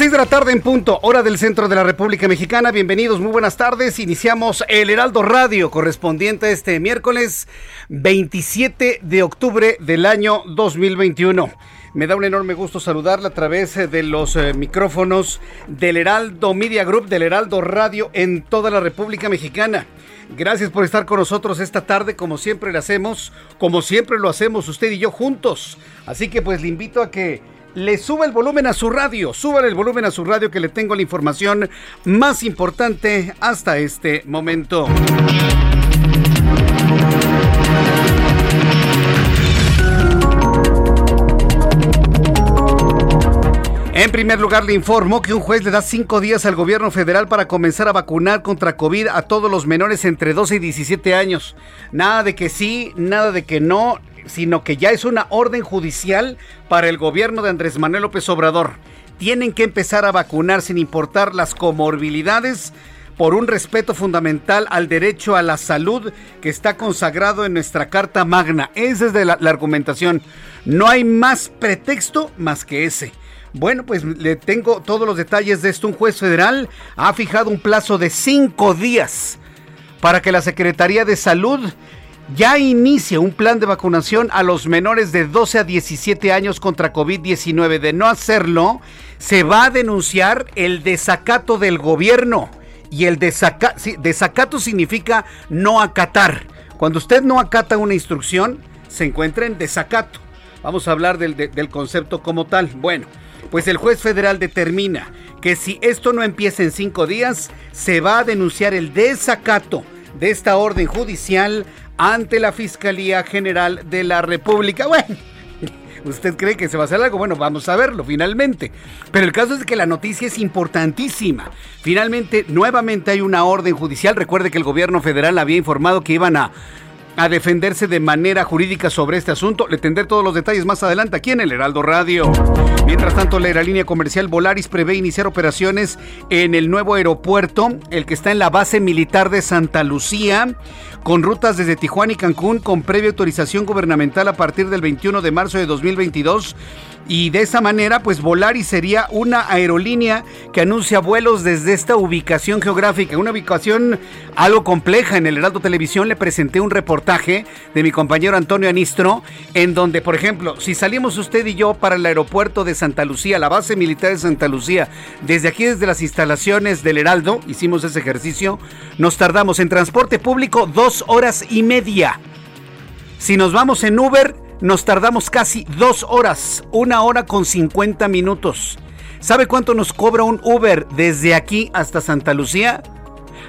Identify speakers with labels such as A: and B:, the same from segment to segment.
A: 6 de la tarde en punto, hora del centro de la República Mexicana. Bienvenidos, muy buenas tardes. Iniciamos el Heraldo Radio correspondiente este miércoles 27 de octubre del año 2021. Me da un enorme gusto saludarla a través de los eh, micrófonos del Heraldo Media Group, del Heraldo Radio en toda la República Mexicana. Gracias por estar con nosotros esta tarde, como siempre lo hacemos, como siempre lo hacemos usted y yo juntos. Así que pues le invito a que le suba el volumen a su radio, suba el volumen a su radio que le tengo la información más importante hasta este momento. En primer lugar, le informo que un juez le da cinco días al gobierno federal para comenzar a vacunar contra COVID a todos los menores entre 12 y 17 años. Nada de que sí, nada de que no sino que ya es una orden judicial para el gobierno de Andrés Manuel López Obrador. Tienen que empezar a vacunar sin importar las comorbilidades por un respeto fundamental al derecho a la salud que está consagrado en nuestra Carta Magna. Esa es de la, la argumentación. No hay más pretexto más que ese. Bueno, pues le tengo todos los detalles de esto. Un juez federal ha fijado un plazo de cinco días para que la Secretaría de Salud ya inicia un plan de vacunación a los menores de 12 a 17 años contra COVID-19. De no hacerlo, se va a denunciar el desacato del gobierno. Y el desacato significa no acatar. Cuando usted no acata una instrucción, se encuentra en desacato. Vamos a hablar del, concepto como tal. Bueno, pues el juez federal determina que si esto no empieza en cinco días, se va a denunciar el desacato de esta orden judicial ante la Fiscalía General de la República. Bueno, ¿usted cree que se va a hacer algo? Bueno, vamos a verlo finalmente. Pero el caso es que la noticia es importantísima. Finalmente, nuevamente hay una orden judicial. Recuerde que el gobierno federal había informado que iban a a defenderse de manera jurídica sobre este asunto. Le tendré todos los detalles más adelante aquí en el Heraldo Radio. Mientras tanto, la aerolínea comercial Volaris prevé iniciar operaciones en el nuevo aeropuerto, el que está en la base militar de Santa Lucía, con rutas desde Tijuana y Cancún con previa autorización gubernamental a partir del 21 de marzo de 2022 y de esa manera pues Volaris sería una aerolínea que anuncia vuelos desde esta ubicación geográfica, una ubicación algo compleja. En el Heraldo Televisión le presenté un reportaje de mi compañero Antonio Anistro en donde, por ejemplo, si salimos usted y yo para el aeropuerto de Santa Lucía, la base militar de Santa Lucía, desde aquí desde las instalaciones del Heraldo, hicimos ese ejercicio, nos tardamos en transporte público dos horas y media. Si nos vamos en Uber, nos tardamos casi dos horas, una hora con 50 minutos. ¿Sabe cuánto nos cobra un Uber desde aquí hasta Santa Lucía?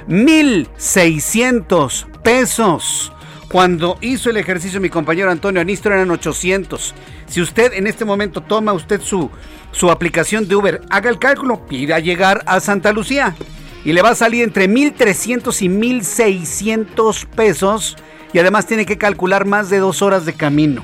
A: 1.600 pesos. Cuando hizo el ejercicio mi compañero Antonio Anistro eran 800. Si usted en este momento toma usted su, su aplicación de Uber, haga el cálculo, pida llegar a Santa Lucía y le va a salir entre 1.300 y 1.600 pesos y además tiene que calcular más de dos horas de camino.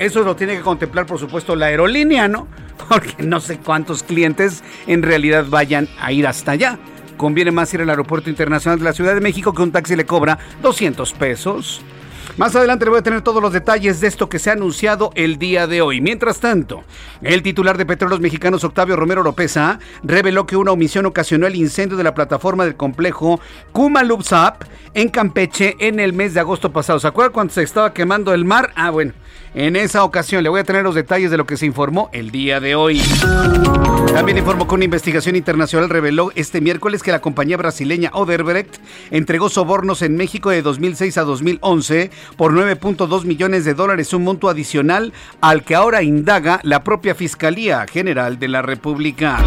A: Eso lo tiene que contemplar, por supuesto, la aerolínea, ¿no? Porque no sé cuántos clientes en realidad vayan a ir hasta allá. Conviene más ir al aeropuerto internacional de la Ciudad de México que un taxi le cobra 200 pesos. Más adelante le voy a tener todos los detalles de esto que se ha anunciado el día de hoy. Mientras tanto, el titular de Petróleos Mexicanos, Octavio Romero Lopeza, reveló que una omisión ocasionó el incendio de la plataforma del complejo Kumalupsap en Campeche en el mes de agosto pasado. ¿Se acuerdan cuando se estaba quemando el mar? Ah, bueno. En esa ocasión le voy a tener los detalles de lo que se informó el día de hoy. También informó que una investigación internacional reveló este miércoles que la compañía brasileña Oderbrecht entregó sobornos en México de 2006 a 2011 por 9.2 millones de dólares, un monto adicional al que ahora indaga la propia Fiscalía General de la República.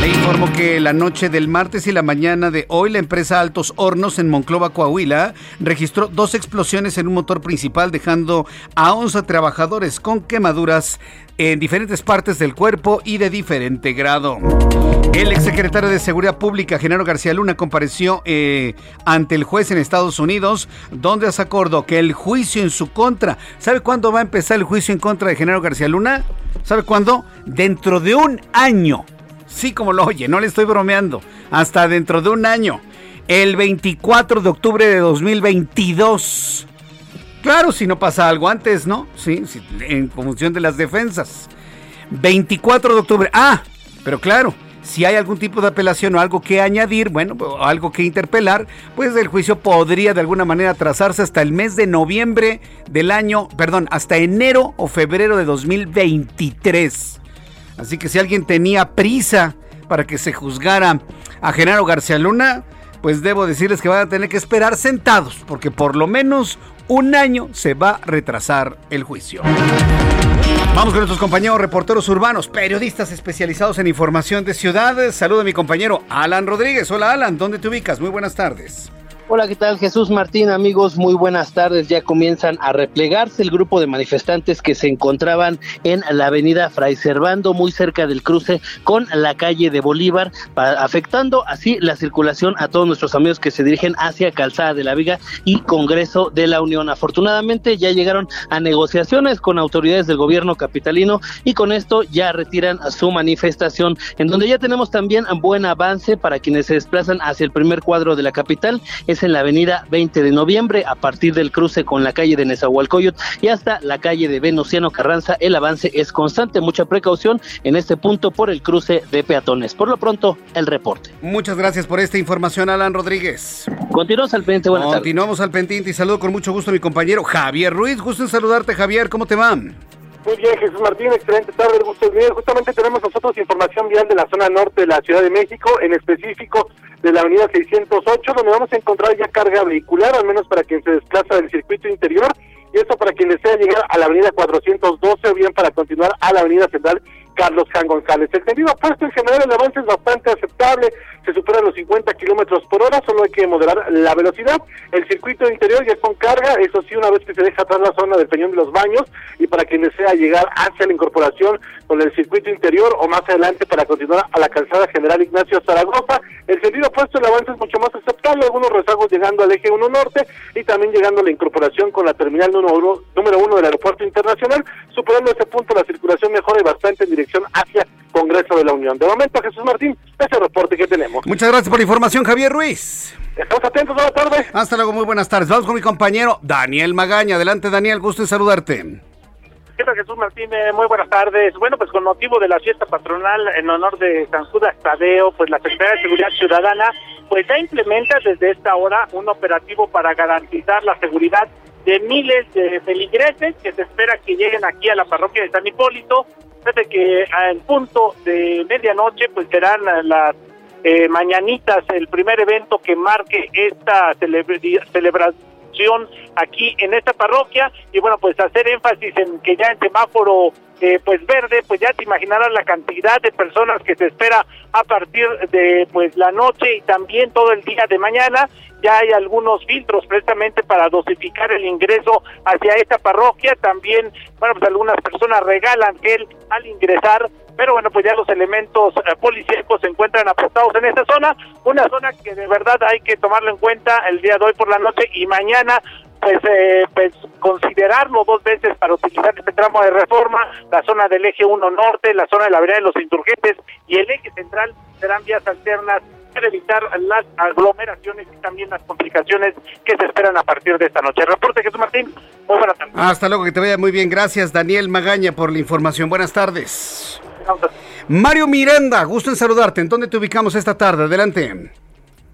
A: Le informo que la noche del martes y la mañana de hoy la empresa Altos Hornos en Monclova, Coahuila, registró dos explosiones en un motor principal dejando a 11 trabajadores con quemaduras en diferentes partes del cuerpo y de diferente grado. El exsecretario de Seguridad Pública, Genaro García Luna, compareció eh, ante el juez en Estados Unidos, donde se acordó que el juicio en su contra, ¿sabe cuándo va a empezar el juicio en contra de Genaro García Luna? ¿Sabe cuándo? Dentro de un año. Sí, como lo oye, no le estoy bromeando. Hasta dentro de un año. El 24 de octubre de 2022. Claro, si no pasa algo antes, ¿no? Sí, en función de las defensas. 24 de octubre. Ah, pero claro, si hay algún tipo de apelación o algo que añadir, bueno, algo que interpelar, pues el juicio podría de alguna manera trazarse hasta el mes de noviembre del año, perdón, hasta enero o febrero de 2023. Así que si alguien tenía prisa para que se juzgara a Genaro García Luna, pues debo decirles que van a tener que esperar sentados, porque por lo menos un año se va a retrasar el juicio. Vamos con nuestros compañeros reporteros urbanos, periodistas especializados en información de ciudades. Saludo a mi compañero Alan Rodríguez. Hola Alan, ¿dónde te ubicas? Muy buenas tardes.
B: Hola, ¿qué tal? Jesús Martín, amigos, muy buenas tardes. Ya comienzan a replegarse el grupo de manifestantes que se encontraban en la avenida Fray Servando, muy cerca del cruce con la calle de Bolívar, afectando así la circulación a todos nuestros amigos que se dirigen hacia Calzada de la Viga y Congreso de la Unión. Afortunadamente ya llegaron a negociaciones con autoridades del gobierno capitalino y con esto ya retiran su manifestación, en donde ya tenemos también buen avance para quienes se desplazan hacia el primer cuadro de la capital en la avenida 20 de noviembre, a partir del cruce con la calle de Nezahualcóyotl y hasta la calle de Venustiano Carranza. El avance es constante, mucha precaución en este punto por el cruce de peatones. Por lo pronto, el reporte.
A: Muchas gracias por esta información, Alan Rodríguez.
B: Continuamos al pendiente, buenas
A: Continuamos al pendiente y saludo con mucho gusto a mi compañero Javier Ruiz. Gusto en saludarte, Javier. ¿Cómo te va?
C: Muy bien, Jesús Martín, excelente tarde, gusto bien. Justamente tenemos nosotros información vial de la zona norte de la Ciudad de México, en específico de la avenida 608, donde vamos a encontrar ya carga vehicular, al menos para quien se desplaza del circuito interior, y esto para quien desea llegar a la avenida 412 o bien para continuar a la avenida central Carlos Jan González. El sentido opuesto en general el avance es bastante aceptable, se superan los 50 kilómetros por hora, solo hay que moderar la velocidad. El circuito interior ya con carga, eso sí, una vez que se deja atrás la zona del Peñón de los Baños y para quien desea llegar hacia la incorporación con el circuito interior o más adelante para continuar a la calzada General Ignacio Zaragoza. El sentido opuesto, el avance es mucho más aceptable, algunos rezagos llegando al eje 1 norte y también llegando a la incorporación con la terminal número uno del aeropuerto internacional, superando ese punto la circulación mejora bastante en dirección hacia Congreso de la Unión. De momento, Jesús Martín, ese reporte que tenemos.
A: Muchas gracias por la información, Javier Ruiz.
C: Estamos atentos, buenas tardes.
A: Hasta luego, muy buenas tardes. Vamos con mi compañero Daniel Magaña. Adelante, Daniel, gusto en saludarte.
D: ¿Qué tal, Jesús Martín? Muy buenas tardes. Bueno, pues con motivo de la fiesta patronal en honor de San Judas Tadeo, pues la Secretaría de Seguridad Ciudadana, pues ya implementa desde esta hora un operativo para garantizar la seguridad de miles de feligreses que se espera que lleguen aquí a la parroquia de San Hipólito. Desde que al punto de medianoche, pues serán las eh, mañanitas el primer evento que marque esta aquí en esta parroquia. Y bueno pues hacer énfasis en que ya en semáforo eh, pues verde pues ya te imaginarás la cantidad de personas que se espera a partir de pues la noche y también todo el día de mañana. Ya hay algunos filtros precisamente para dosificar el ingreso hacia esta parroquia. También bueno pues algunas personas regalan gel al ingresar pero bueno, pues ya los elementos eh, policíacos se encuentran apostados en esta zona, una zona que de verdad hay que tomarlo en cuenta el día de hoy por la noche y mañana pues, eh, pues considerarlo dos veces para utilizar este tramo de reforma, la zona del eje 1 norte, la zona de la avenida de los insurgentes y el eje central serán vías alternas para evitar las aglomeraciones y también las complicaciones que se esperan a partir de esta noche. Reporte Jesús Martín, muy buenas tardes.
A: Hasta luego, que te vaya muy bien. Gracias, Daniel Magaña, por la información. Buenas tardes. Mario Miranda, gusto en saludarte. ¿En dónde te ubicamos esta tarde? Adelante.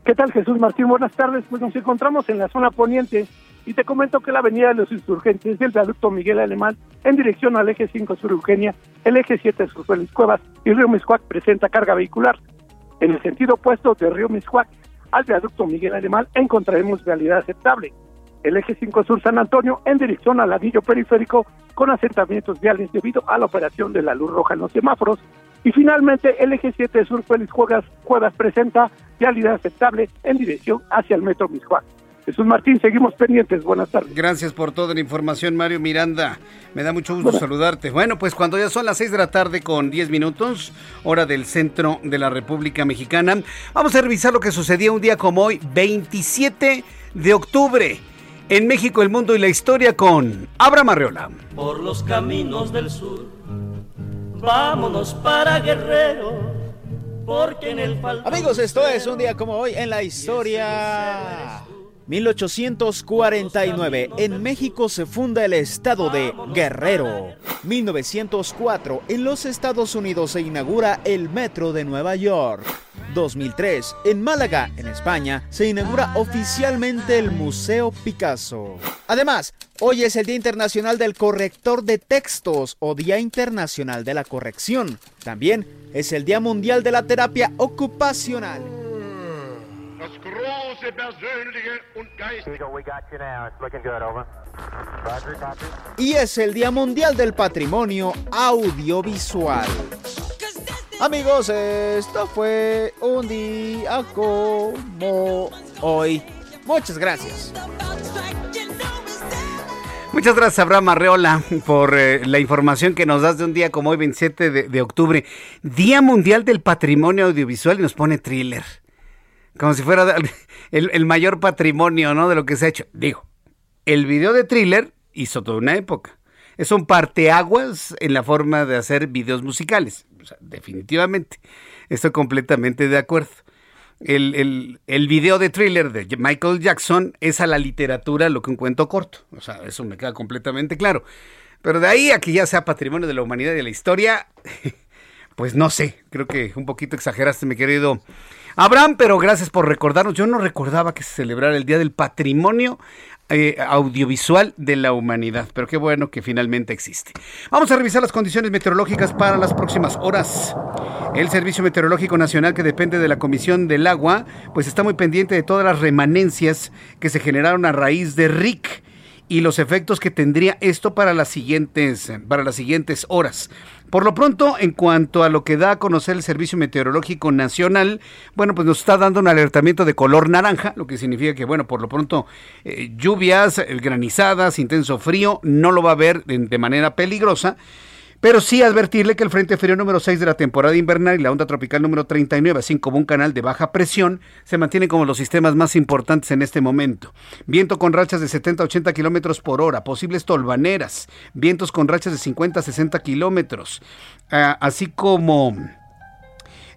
E: ¿Qué tal, Jesús Martín? Buenas tardes. Pues nos encontramos en la zona poniente y te comento que la avenida de los insurgentes del viaducto Miguel Alemán en dirección al eje 5 Sur Eugenia, el eje 7 Sur Félix Cuevas y Río Miscuac presenta carga vehicular. En el sentido opuesto de Río Miscuac al viaducto Miguel Alemán encontraremos vialidad aceptable. El eje 5 Sur San Antonio en dirección al anillo periférico con asentamientos viales debido a la operación de la luz roja en los semáforos. Y finalmente el eje 7 Sur Félix Cuevas, presenta vialidad aceptable en dirección hacia el metro Miscuac. Jesús Martín, seguimos pendientes. Buenas tardes.
A: Gracias por toda la información, Mario Miranda. Me da mucho gusto saludarte. Bueno, pues cuando ya son las 6 de la tarde con 10 minutos, hora del centro de la República Mexicana, vamos a revisar lo que sucedió un día como hoy, 27 de octubre. En México, el mundo y la historia con Abraham Arreola.
F: Por los caminos del sur, vámonos para Guerrero. Porque en el
G: Amigos, esto es un día como hoy en la historia. 1849, en México se funda el estado de Guerrero. 1904, en los Estados Unidos se inaugura el Metro de Nueva York. 2003, en Málaga, en España, se inaugura oficialmente el Museo Picasso. Además, hoy es el Día Internacional del Corrector de Textos o Día Internacional de la Corrección. También es el Día Mundial de la Terapia Ocupacional. Y es el Día Mundial del Patrimonio Audiovisual. Amigos, esto fue un día como hoy. Muchas gracias.
A: Muchas gracias, Abraham Arreola, por eh, la información que nos das de un día como hoy, 27 de, de octubre. Día Mundial del Patrimonio Audiovisual y nos pone thriller como si fuera el, mayor patrimonio, ¿no? De lo que se ha hecho. Digo, el video de thriller hizo toda una época. Es un parteaguas en la forma de hacer videos musicales. definitivamente. Estoy completamente de acuerdo. El, el, el, video de thriller de Michael Jackson es a la literatura lo que un cuento corto. O sea, eso me queda completamente claro. Pero de ahí a que ya sea patrimonio de la humanidad y de la historia, pues no sé. Creo que un poquito exageraste, mi querido Abraham, pero gracias por recordarnos. Yo no recordaba que se celebrara el Día del Patrimonio eh, Audiovisual de la Humanidad, pero qué bueno que finalmente existe. Vamos a revisar las condiciones meteorológicas para las próximas horas. El Servicio Meteorológico Nacional, que depende de la Comisión del Agua, pues está muy pendiente de todas las remanencias que se generaron a raíz de RIC y los efectos que tendría esto para las siguientes, para las siguientes horas. Por lo pronto, en cuanto a lo que da a conocer el Servicio Meteorológico Nacional, bueno, pues nos está dando un alertamiento de color naranja, lo que significa que, bueno, por lo pronto, eh, lluvias, eh, granizadas, intenso frío, no lo va a haber de manera peligrosa. Pero sí advertirle que el Frente Frío número 6 de la temporada invernal y la onda tropical número 39, así como un canal de baja presión, se mantienen como los sistemas más importantes en este momento. Viento con rachas de 70 a 80 kilómetros por hora, posibles tolvaneras, vientos con rachas de 50 a 60 kilómetros, ah, así como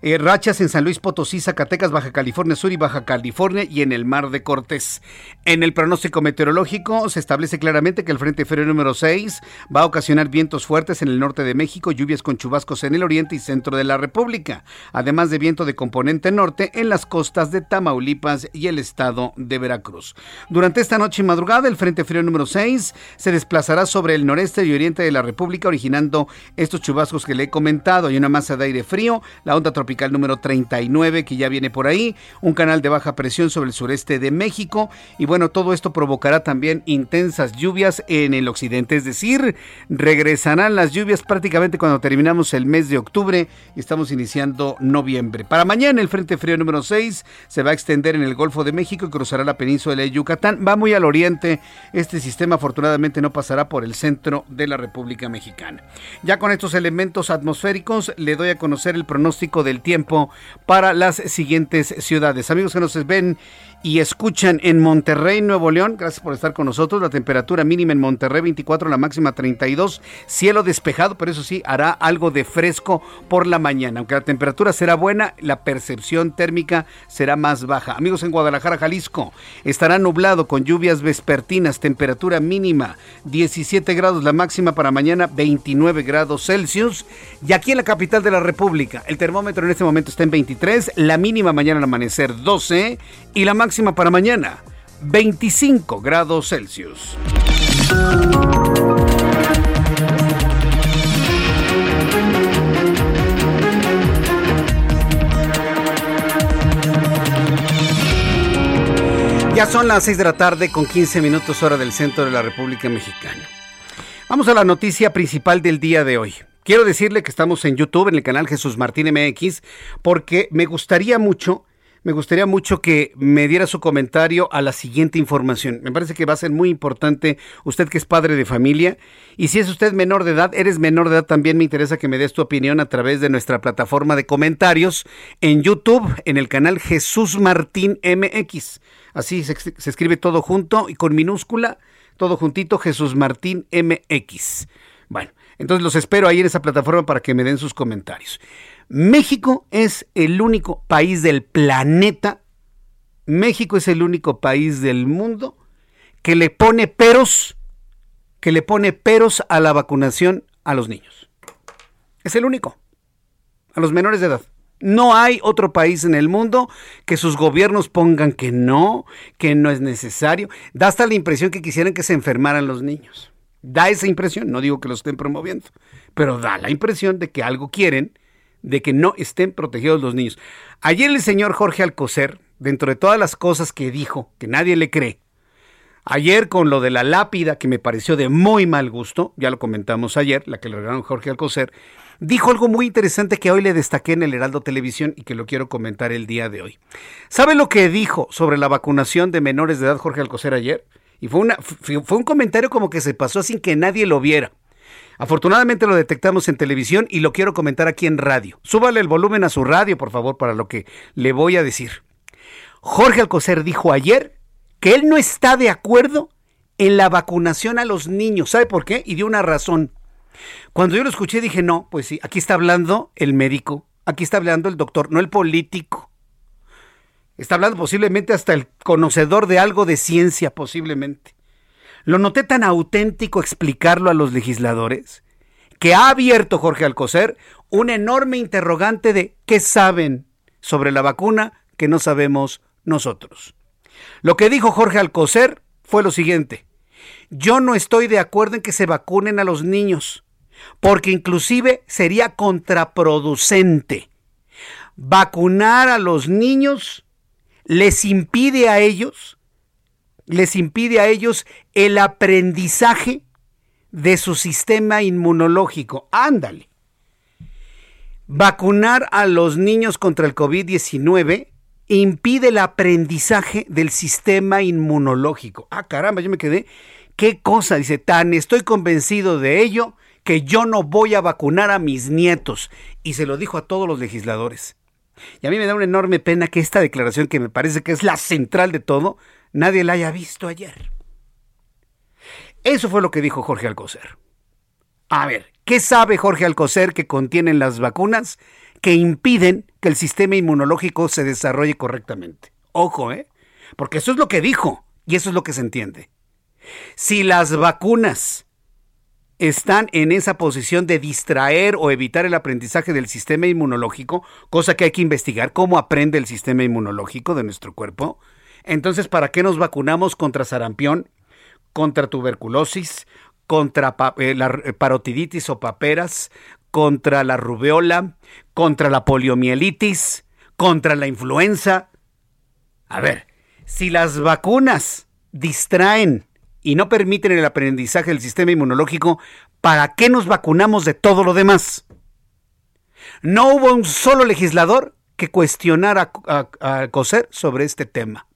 A: eh, rachas en San Luis Potosí, Zacatecas, Baja California Sur y Baja California y en el Mar de Cortés. En el pronóstico meteorológico se establece claramente que el Frente Frío número 6 va a ocasionar vientos fuertes en el norte de México, lluvias con chubascos en el oriente y centro de la República, además de viento de componente norte en las costas de Tamaulipas y el estado de Veracruz. Durante esta noche y madrugada, el Frente Frío número 6 se desplazará sobre el noreste y oriente de la República, originando estos chubascos que le he comentado. Hay una masa de aire frío, la onda tropical tropical número 39 que ya viene por ahí, un canal de baja presión sobre el sureste de México y bueno, todo esto provocará también intensas lluvias en el occidente, es decir, regresarán las lluvias prácticamente cuando terminamos el mes de octubre y estamos iniciando noviembre. Para mañana el Frente Frío número 6 se va a extender en el Golfo de México y cruzará la península de Yucatán, va muy al oriente, este sistema afortunadamente no pasará por el centro de la República Mexicana. Ya con estos elementos atmosféricos le doy a conocer el pronóstico del tiempo para las siguientes ciudades. Amigos que nos ven y escuchan en Monterrey, Nuevo León. Gracias por estar con nosotros. La temperatura mínima en Monterrey 24, la máxima 32. Cielo despejado, pero eso sí, hará algo de fresco por la mañana. Aunque la temperatura será buena, la percepción térmica será más baja. Amigos en Guadalajara, Jalisco, estará nublado con lluvias vespertinas, temperatura mínima 17 grados, la máxima para mañana 29 grados Celsius. Y aquí en la capital de la República, el termómetro en este momento está en 23, la mínima mañana al amanecer 12 y la máxima para mañana 25 grados Celsius. Ya son las 6 de la tarde con 15 minutos hora del centro de la República Mexicana. Vamos a la noticia principal del día de hoy. Quiero decirle que estamos en YouTube, en el canal Jesús Martín MX, porque me gustaría mucho me gustaría mucho que me diera su comentario a la siguiente información. Me parece que va a ser muy importante usted que es padre de familia y si es usted menor de edad, eres menor de edad, también me interesa que me des tu opinión a través de nuestra plataforma de comentarios en YouTube, en el canal Jesús Martín MX. Así se, escribe todo junto y con minúscula, todo juntito, Jesús Martín MX. Bueno, entonces los espero ahí en esa plataforma para que me den sus comentarios. México es el único país del planeta, México es el único país del mundo que le pone peros, que le pone peros a la vacunación a los niños. Es el único, a los menores de edad. No hay otro país en el mundo que sus gobiernos pongan que no, que no es necesario. Da hasta la impresión que quisieran que se enfermaran los niños. Da esa impresión, no digo que lo estén promoviendo, pero da la impresión de que algo quieren de que no estén protegidos los niños. Ayer el señor Jorge Alcocer, dentro de todas las cosas que dijo, que nadie le cree, ayer con lo de la lápida, que me pareció de muy mal gusto, ya lo comentamos ayer, la que le regalaron Jorge Alcocer, dijo algo muy interesante que hoy le destaqué en el Heraldo Televisión y que lo quiero comentar el día de hoy. ¿Sabe lo que dijo sobre la vacunación de menores de edad Jorge Alcocer ayer? Y fue, una, fue un comentario como que se pasó sin que nadie lo viera. Afortunadamente lo detectamos en televisión y lo quiero comentar aquí en radio. Súbale el volumen a su radio, por favor, para lo que le voy a decir. Jorge Alcocer dijo ayer que él no está de acuerdo en la vacunación a los niños. ¿Sabe por qué? Y dio una razón. Cuando yo lo escuché dije, no, pues sí, aquí está hablando el médico, aquí está hablando el doctor, no el político. Está hablando posiblemente hasta el conocedor de algo de ciencia, posiblemente. Lo noté tan auténtico explicarlo a los legisladores que ha abierto Jorge Alcocer un enorme interrogante de qué saben sobre la vacuna que no sabemos nosotros. Lo que dijo Jorge Alcocer fue lo siguiente. Yo no estoy de acuerdo en que se vacunen a los niños, porque inclusive sería contraproducente. Vacunar a los niños les impide a ellos les impide a ellos el aprendizaje de su sistema inmunológico. Ándale. Vacunar a los niños contra el COVID-19 impide el aprendizaje del sistema inmunológico. Ah, caramba, yo me quedé. ¿Qué cosa? Dice, tan estoy convencido de ello que yo no voy a vacunar a mis nietos. Y se lo dijo a todos los legisladores. Y a mí me da una enorme pena que esta declaración, que me parece que es la central de todo, nadie la haya visto ayer. Eso fue lo que dijo Jorge Alcocer. A ver, ¿qué sabe Jorge Alcocer que contienen las vacunas que impiden que el sistema inmunológico se desarrolle correctamente? Ojo, ¿eh? Porque eso es lo que dijo y eso es lo que se entiende. Si las vacunas están en esa posición de distraer o evitar el aprendizaje del sistema inmunológico, cosa que hay que investigar cómo aprende el sistema inmunológico de nuestro cuerpo, entonces, ¿para qué nos vacunamos contra sarampión, contra tuberculosis, contra eh, la parotiditis o paperas, contra la rubeola, contra la poliomielitis, contra la influenza? A ver, si las vacunas distraen y no permiten el aprendizaje del sistema inmunológico, ¿para qué nos vacunamos de todo lo demás? No hubo un solo legislador que cuestionara a Coser sobre este tema.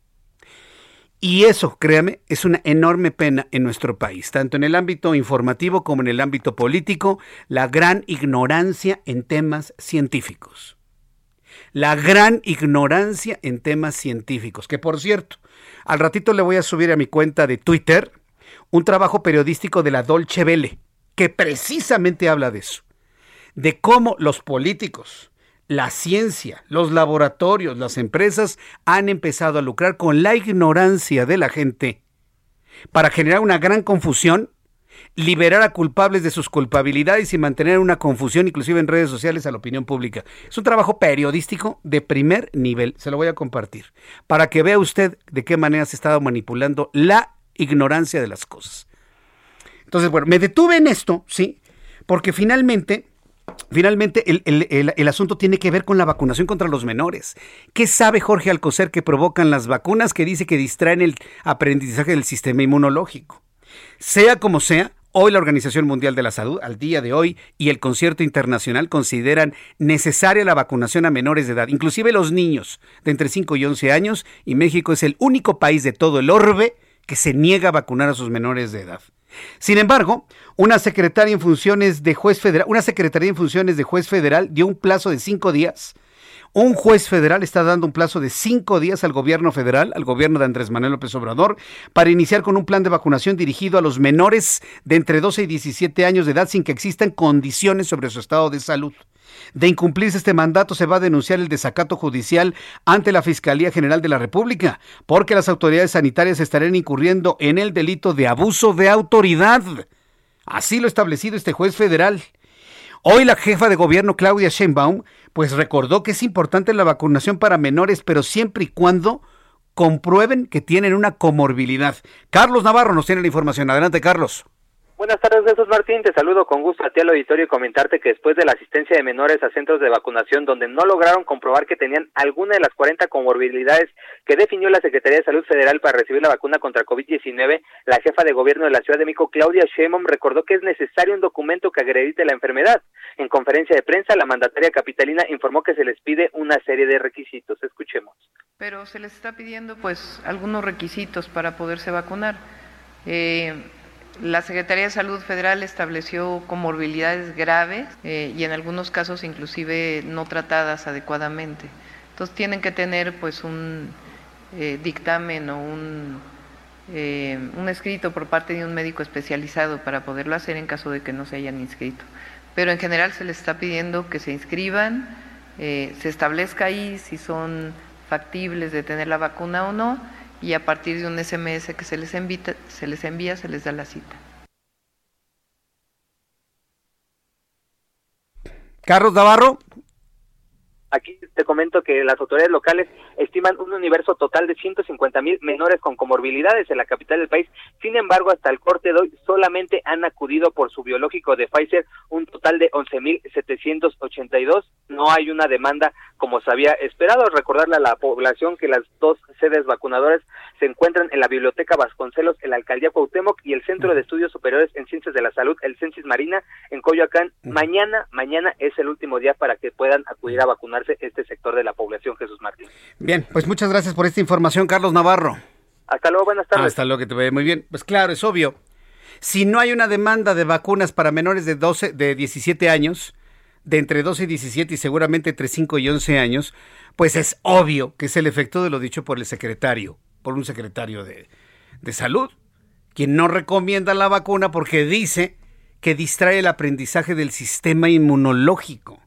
A: Y eso, créame, es una enorme pena en nuestro país, tanto en el ámbito informativo como en el ámbito político, la gran ignorancia en temas científicos. La gran ignorancia en temas científicos, que por cierto, al ratito le voy a subir a mi cuenta de Twitter un trabajo periodístico de la Dolce Vele, que precisamente habla de eso, de cómo los políticos, la ciencia, los laboratorios, las empresas han empezado a lucrar con la ignorancia de la gente para generar una gran confusión, liberar a culpables de sus culpabilidades y mantener una confusión inclusive en redes sociales a la opinión pública. Es un trabajo periodístico de primer nivel, se lo voy a compartir, para que vea usted de qué manera se ha estado manipulando la ignorancia de las cosas. Entonces, bueno, me detuve en esto, ¿sí? Porque finalmente Finalmente, el, asunto tiene que ver con la vacunación contra los menores. ¿Qué sabe Jorge Alcocer que provocan las vacunas que dice que distraen el aprendizaje del sistema inmunológico? Sea como sea, hoy la Organización Mundial de la Salud, al día de hoy, y el concierto internacional consideran necesaria la vacunación a menores de edad, inclusive los niños de entre 5 y 11 años, y México es el único país de todo el orbe que se niega a vacunar a sus menores de edad. Sin embargo, una secretaria en funciones de juez federal, una secretaría en funciones de juez federal dio un plazo de cinco días. Un juez federal está dando un plazo de cinco días al gobierno federal, al gobierno de Andrés Manuel López Obrador, para iniciar con un plan de vacunación dirigido a los menores de entre 12 y 17 años de edad sin que existan condiciones sobre su estado de salud. De incumplirse este mandato se va a denunciar el desacato judicial ante la Fiscalía General de la República, porque las autoridades sanitarias estarían incurriendo en el delito de abuso de autoridad. Así lo ha establecido este juez federal. Hoy la jefa de gobierno Claudia Sheinbaum pues recordó que es importante la vacunación para menores, pero siempre y cuando comprueben que tienen una comorbilidad. Carlos Navarro nos tiene la información. Adelante, Carlos.
H: Buenas tardes, Jesús Martín. Te saludo con gusto a ti al auditorio y comentarte que después de la asistencia de menores a centros de vacunación donde no lograron comprobar que tenían alguna de las 40 comorbilidades que definió la Secretaría de Salud Federal para recibir la vacuna contra COVID-19, la jefa de gobierno de la Ciudad de México, Claudia Sheinbaum, recordó que es necesario un documento que acredite la enfermedad. En conferencia de prensa, la mandataria capitalina informó que se les pide una serie de requisitos. Escuchemos.
I: Pero se les está pidiendo, pues, algunos requisitos para poderse vacunar. Eh, la Secretaría de Salud Federal estableció comorbilidades graves eh, y en algunos casos inclusive no tratadas adecuadamente. Entonces tienen que tener pues un eh, dictamen o un, eh, un escrito por parte de un médico especializado para poderlo hacer en caso de que no se hayan inscrito. Pero en general se les está pidiendo que se inscriban, se establezca ahí si son factibles de tener la vacuna o no y a partir de un SMS que se les, invita, se les envía, se les da la cita.
A: Carlos Navarro.
H: Aquí te comento que las autoridades locales estiman un universo total de 150 mil menores con comorbilidades en la capital del país. Sin embargo, hasta el corte de hoy solamente han acudido por su biológico de Pfizer un total de 11 mil 782. No hay una demanda como se había esperado. Recordarle a la población que las dos sedes vacunadoras se encuentran en la Biblioteca Vasconcelos, en la Alcaldía Cuauhtémoc y el Centro de Estudios Superiores en Ciencias de la Salud, el Censis Marina, en Coyoacán. Mañana, mañana es el último día para que puedan acudir a vacunar este sector de la población, Jesús Martín.
A: Bien, pues muchas gracias por esta información, Carlos Navarro.
H: Hasta luego, buenas tardes.
A: Hasta luego, que te vaya muy bien. Pues claro, es obvio. Si no hay una demanda de vacunas para menores de 12, de 17 años, de entre 12 y 17 y seguramente entre 5 y 11 años, pues es obvio que es el efecto de lo dicho por el secretario, por un secretario de, de salud, quien no recomienda la vacuna porque dice que distrae el aprendizaje del sistema inmunológico.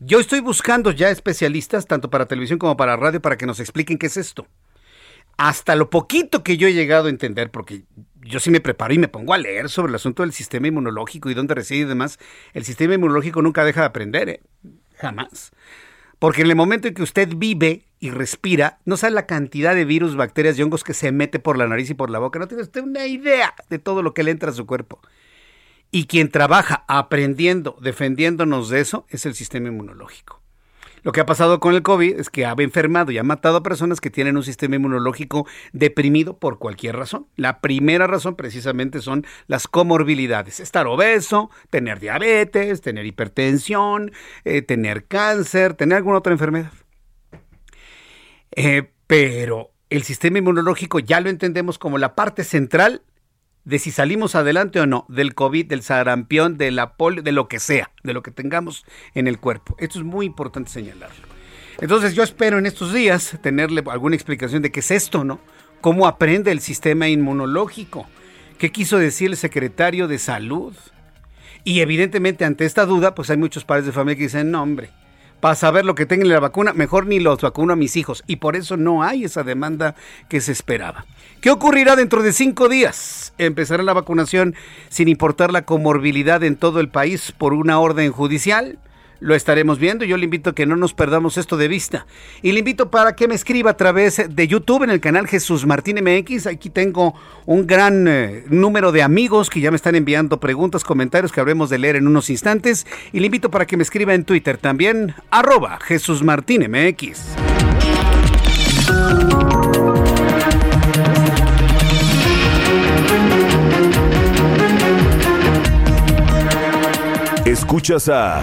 A: Yo estoy buscando ya especialistas, tanto para televisión como para radio, para que nos expliquen qué es esto. Hasta lo poquito que yo he llegado a entender, porque yo sí me preparo y me pongo a leer sobre el asunto del sistema inmunológico y dónde reside y demás, el sistema inmunológico nunca deja de aprender, ¿eh? jamás. Porque en el momento en que usted vive y respira, no sabe la cantidad de virus, bacterias y hongos que se mete por la nariz y por la boca. No tiene usted una idea de todo lo que le entra a su cuerpo. Y quien trabaja aprendiendo, defendiéndonos de eso, es el sistema inmunológico. Lo que ha pasado con el COVID es que ha enfermado y ha matado a personas que tienen un sistema inmunológico deprimido por cualquier razón. La primera razón precisamente son las comorbilidades. Estar obeso, tener diabetes, tener hipertensión, eh, tener cáncer, tener alguna otra enfermedad. Eh, pero el sistema inmunológico ya lo entendemos como la parte central de si salimos adelante o no, del COVID, del sarampión, de la polio, de lo que sea, de lo que tengamos en el cuerpo. Esto es muy importante señalarlo. Entonces yo espero en estos días tenerle alguna explicación de qué es esto, ¿no? ¿Cómo aprende el sistema inmunológico? ¿Qué quiso decir el secretario de salud? Y evidentemente ante esta duda, pues hay muchos padres de familia que dicen, no hombre, para saber lo que tengan la vacuna, mejor ni los vacuno a mis hijos. Y por eso no hay esa demanda que se esperaba. ¿Qué ocurrirá dentro de cinco días? Empezará la vacunación sin importar la comorbilidad en todo el país por una orden judicial lo estaremos viendo. Yo le invito a que no nos perdamos esto de vista. Y le invito para que me escriba a través de YouTube en el canal Jesús Martín MX. Aquí tengo un gran eh, número de amigos que ya me están enviando preguntas, comentarios que habremos de leer en unos instantes. Y le invito para que me escriba en Twitter también, arroba Jesús Martín MX.
J: Escuchas a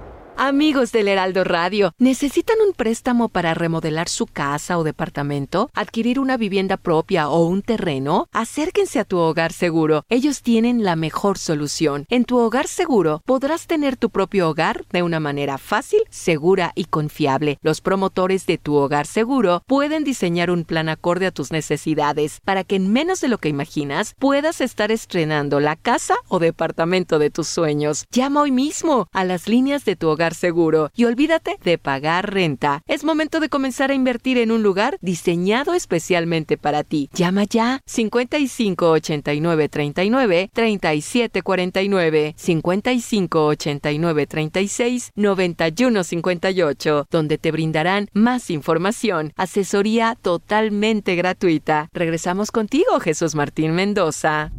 K: Amigos del Heraldo Radio, ¿necesitan un préstamo para remodelar su casa o departamento? ¿Adquirir una vivienda propia o un terreno? Acérquense a tu hogar seguro. Ellos tienen la mejor solución. En tu hogar seguro podrás tener tu propio hogar de una manera fácil, segura y confiable. Los promotores de tu hogar seguro pueden diseñar un plan acorde a tus necesidades para que en menos de lo que imaginas puedas estar estrenando la casa o departamento de tus sueños. Llama hoy mismo a las líneas de tu hogar seguro y olvídate de pagar renta. Es momento de comenzar a invertir en un lugar diseñado especialmente para ti. Llama ya 55 89 39 37 49 55 89 36 91 58 donde te brindarán más información, asesoría totalmente gratuita. Regresamos contigo, Jesús Martín Mendoza.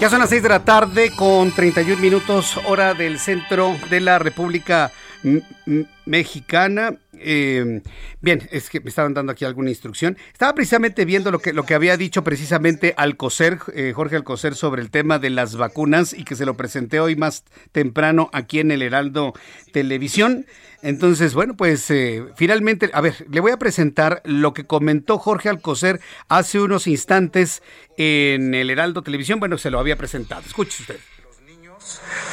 A: Ya son las 6 de la tarde con 31 minutos hora del centro de la República Mexicana. Eh, bien, es que me estaban dando aquí alguna instrucción. Estaba precisamente viendo lo que, lo que había dicho precisamente Alcocer, eh, Jorge Alcocer, sobre el tema de las vacunas y que se lo presenté hoy más temprano aquí en el Heraldo Televisión. Entonces, bueno, pues eh, finalmente, a ver, le voy a presentar lo que comentó Jorge Alcocer hace unos instantes en el Heraldo Televisión. Bueno, se lo había presentado. Escuche usted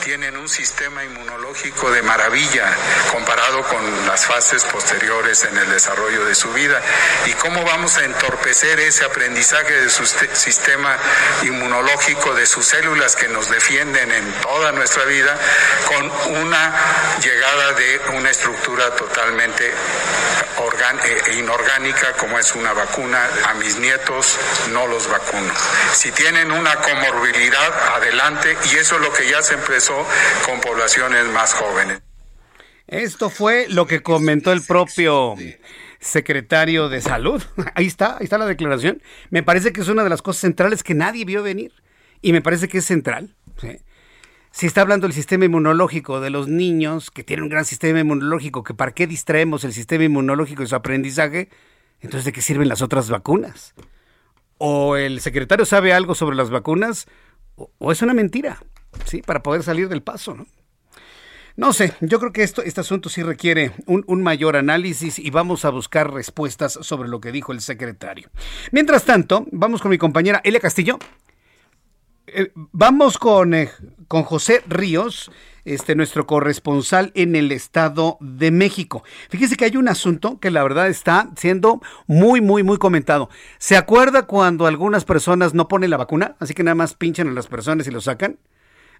L: tienen un sistema inmunológico de maravilla comparado con las fases posteriores en el desarrollo de su vida. ¿Y cómo vamos a entorpecer ese aprendizaje de su sistema inmunológico, de sus células que nos defienden en toda nuestra vida, con una llegada de una estructura totalmente e inorgánica como es una vacuna? A mis nietos no los vacuno. Si tienen una comorbilidad, adelante, y eso es lo que ya se empezó con poblaciones más jóvenes.
A: Esto fue lo que comentó el propio secretario de salud. Ahí está, ahí está la declaración. Me parece que es una de las cosas centrales que nadie vio venir. Y me parece que es central. Si está hablando del sistema inmunológico de los niños, que tienen un gran sistema inmunológico, que para qué distraemos el sistema inmunológico y su aprendizaje, entonces ¿de qué sirven las otras vacunas? O el secretario sabe algo sobre las vacunas, o es una mentira. Sí, para poder salir del paso, ¿no? No sé, yo creo que esto, este asunto sí requiere un, mayor análisis y vamos a buscar respuestas sobre lo que dijo el secretario. Mientras tanto, vamos con mi compañera Elia Castillo. Eh, vamos con, eh, con José Ríos, este, nuestro corresponsal en el Estado de México. Fíjese que hay un asunto que la verdad está siendo muy, muy, muy comentado. ¿Se acuerda cuando algunas personas no ponen la vacuna? Así que nada más pinchan a las personas y lo sacan.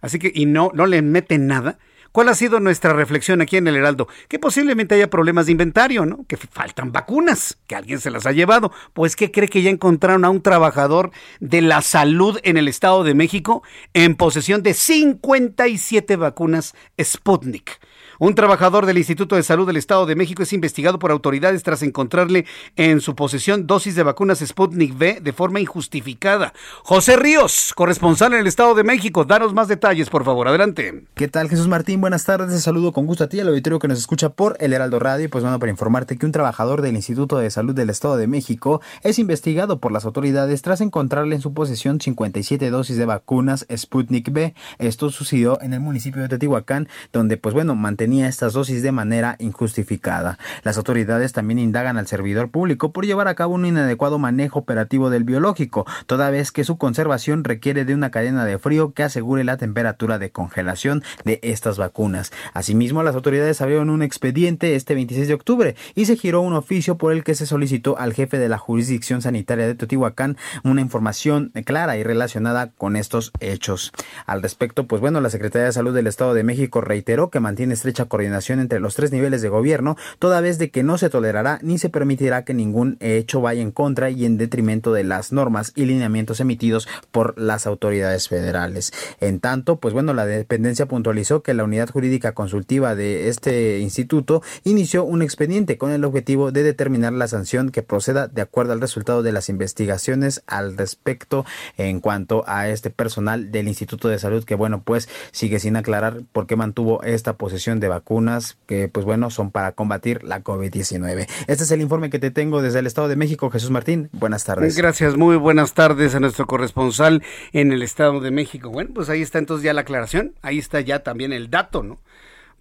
A: Así que, y no, no le meten nada. ¿Cuál ha sido nuestra reflexión aquí en el Heraldo? Que posiblemente haya problemas de inventario, ¿no? Que faltan vacunas, que alguien se las ha llevado. Pues, ¿qué cree que ya encontraron a un trabajador de la salud en el Estado de México en posesión de 57 vacunas Sputnik? Un trabajador del Instituto de Salud del Estado de México es investigado por autoridades tras encontrarle en su posesión dosis de vacunas Sputnik V de forma injustificada. José Ríos, corresponsal en el Estado de México, danos más detalles, por favor. Adelante.
M: ¿Qué tal, Jesús Martín? buenas tardes. Te saludo con gusto a ti, al auditorio que nos escucha por El Heraldo Radio. Pues bueno, para informarte que un trabajador del Instituto de Salud del Estado de México es investigado por las autoridades tras encontrarle en su posesión 57 dosis de vacunas Sputnik B. Esto sucedió en el municipio de Teotihuacán, donde pues bueno, mantenía estas dosis de manera injustificada. Las autoridades también indagan al servidor público por llevar a cabo un inadecuado manejo operativo del biológico, toda vez que su conservación requiere de una cadena de frío que asegure la temperatura de congelación de estas vacunas. Asimismo, las autoridades abrieron un expediente este 26 de octubre y se giró un oficio por el que se solicitó al jefe de la jurisdicción sanitaria de Teotihuacán una información clara y relacionada con estos hechos. Al respecto, pues bueno, la Secretaría de Salud del Estado de México reiteró que mantiene estrecha coordinación entre los tres niveles de gobierno, toda vez de que no se tolerará ni se permitirá que ningún hecho vaya en contra y en detrimento de las normas y lineamientos emitidos por las autoridades federales. En tanto, pues bueno, la dependencia puntualizó que la unidad jurídica consultiva de este instituto inició un expediente con el objetivo de determinar la sanción que proceda de acuerdo al resultado de las investigaciones al respecto en cuanto a este personal del Instituto de Salud que bueno, pues sigue sin aclarar por qué mantuvo esta posesión de vacunas que pues bueno, son para combatir la COVID-19. Este es el informe que te tengo desde el Estado de México, Jesús Martín. Buenas tardes.
A: Gracias, muy buenas tardes a nuestro corresponsal en el Estado de México. Bueno, pues ahí está entonces ya la aclaración, ahí está ya también el dato, ¿no?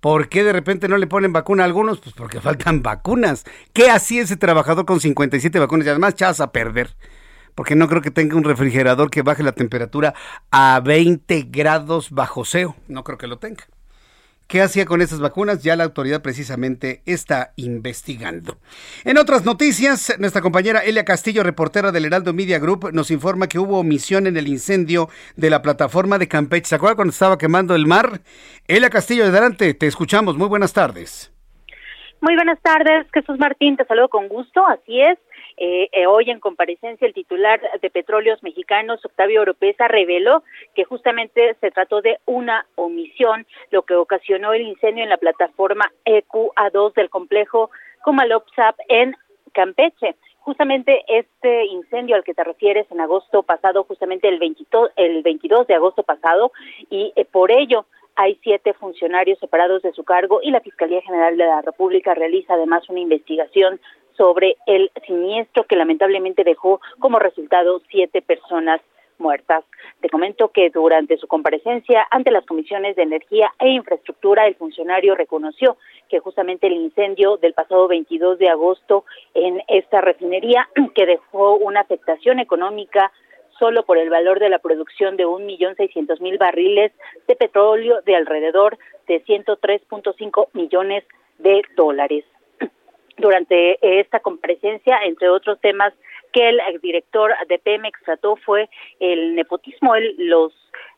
A: ¿Por qué de repente no le ponen vacuna a algunos? Pues porque faltan vacunas. ¿Qué hacía ese trabajador con 57 vacunas? Y además chas a perder. Porque no creo que tenga un refrigerador que baje la temperatura a 20 grados bajo cero. No creo que lo tenga. ¿Qué hacía con esas vacunas? Ya la autoridad precisamente está investigando. En otras noticias, nuestra compañera Elia Castillo, reportera del Heraldo Media Group, nos informa que hubo omisión en el incendio de la plataforma de Campeche. ¿Se acuerda cuando estaba quemando el mar? Elia Castillo, adelante, te escuchamos. Muy buenas tardes.
N: Muy buenas tardes, Jesús Martín, te saludo con gusto, así es. Eh, eh, hoy en comparecencia el titular de Petróleos Mexicanos, Octavio Oropesa, reveló que justamente se trató de una omisión, lo que ocasionó el incendio en la plataforma EQA2 del complejo Comalopsap en Campeche. Justamente este incendio al que te refieres en agosto pasado, justamente el 22, el 22 de agosto pasado, y eh, por ello hay siete funcionarios separados de su cargo y la Fiscalía General de la República realiza además una investigación sobre el siniestro que lamentablemente dejó como resultado siete personas muertas. Te comento que durante su comparecencia ante las comisiones de energía e infraestructura, el funcionario reconoció que justamente el incendio del pasado 22 de agosto en esta refinería, que dejó una afectación económica solo por el valor de la producción de un millón seiscientos mil barriles de petróleo de alrededor de 103.5 millones de dólares durante esta comparecencia, entre otros temas que el director de Pemex trató fue el nepotismo. los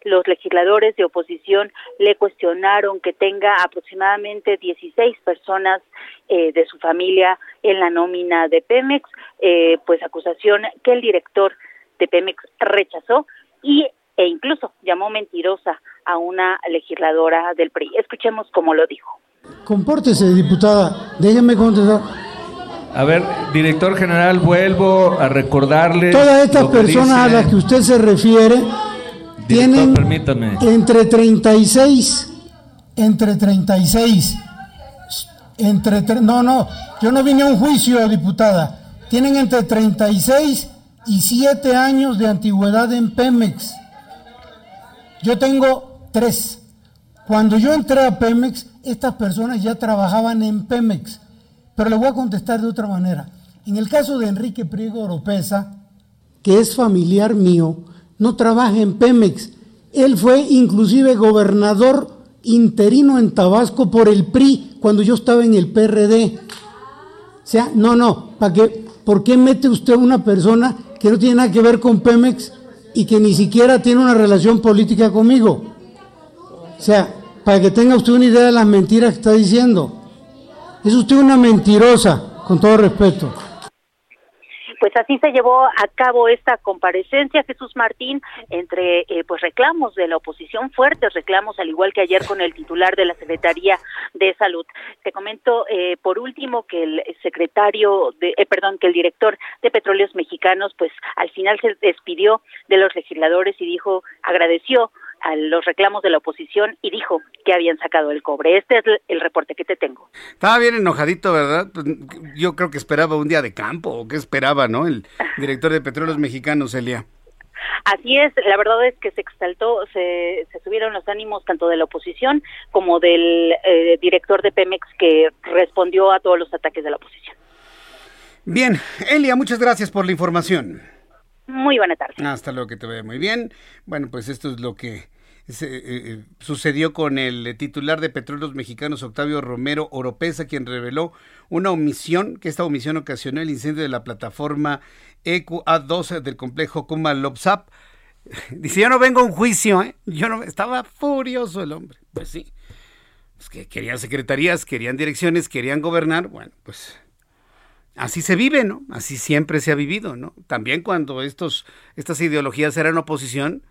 N: los legisladores de oposición le cuestionaron que tenga aproximadamente 16 personas eh, de su familia en la nómina de Pemex, eh, pues acusación que el director de Pemex rechazó y e incluso llamó mentirosa a una legisladora del PRI. Escuchemos cómo lo dijo.
O: Compórtese, diputada. Déjeme contestar.
P: A ver, director general, vuelvo a recordarle.
O: Todas estas personas a las que usted se refiere tienen entre 36, entre 36, entre no, no, yo no vine a un juicio, diputada. Tienen entre 36 y 7 años de antigüedad en Pemex. Yo tengo 3. Cuando yo entré a Pemex, estas personas ya trabajaban en Pemex. Pero le voy a contestar de otra manera. En el caso de Enrique Priego Oropesa, que es familiar mío, no trabaja en Pemex. Él fue inclusive gobernador interino en Tabasco por el PRI cuando yo estaba en el PRD. O sea, no, no, ¿para? ¿por qué mete usted una persona que no tiene nada que ver con Pemex y que ni siquiera tiene una relación política conmigo? O sea, para que tenga usted una idea de las mentiras que está diciendo. Es usted una mentirosa, con todo respeto.
N: Pues así se llevó a cabo esta comparecencia, Jesús Martín, entre eh, pues reclamos de la oposición, fuertes reclamos, al igual que ayer con el titular de la Secretaría de Salud. Te comento eh, por último que el secretario, de, eh, perdón, que el director de Petróleos Mexicanos, pues al final se despidió de los legisladores y dijo, agradeció a los reclamos de la oposición y dijo que habían sacado el cobre. Este es el reporte que te tengo.
A: Estaba bien enojadito, ¿verdad? Yo creo que esperaba un día de campo, o qué esperaba, ¿no? El director de Petróleos Mexicanos, Elia.
N: Así es, la verdad es que se exaltó, se, subieron los ánimos tanto de la oposición como del eh, director de Pemex que respondió a todos los ataques de la oposición.
A: Bien, Elia, muchas gracias por la información.
N: Muy buena tarde.
A: Hasta luego, que te vea muy bien. Bueno, pues esto es lo que eh, eh, sucedió con el titular de Petróleos Mexicanos, Octavio Romero Oropesa, quien reveló una omisión, que esta omisión ocasionó el incendio de la plataforma EQA12 del complejo Lopsap. Dice, yo no vengo a un juicio, ¿eh? Yo no, estaba furioso el hombre. Pues sí. Es que querían secretarías, querían direcciones, querían gobernar. Bueno, pues así se vive, ¿no? Así siempre se ha vivido, ¿no? También cuando estos, estas ideologías eran oposición,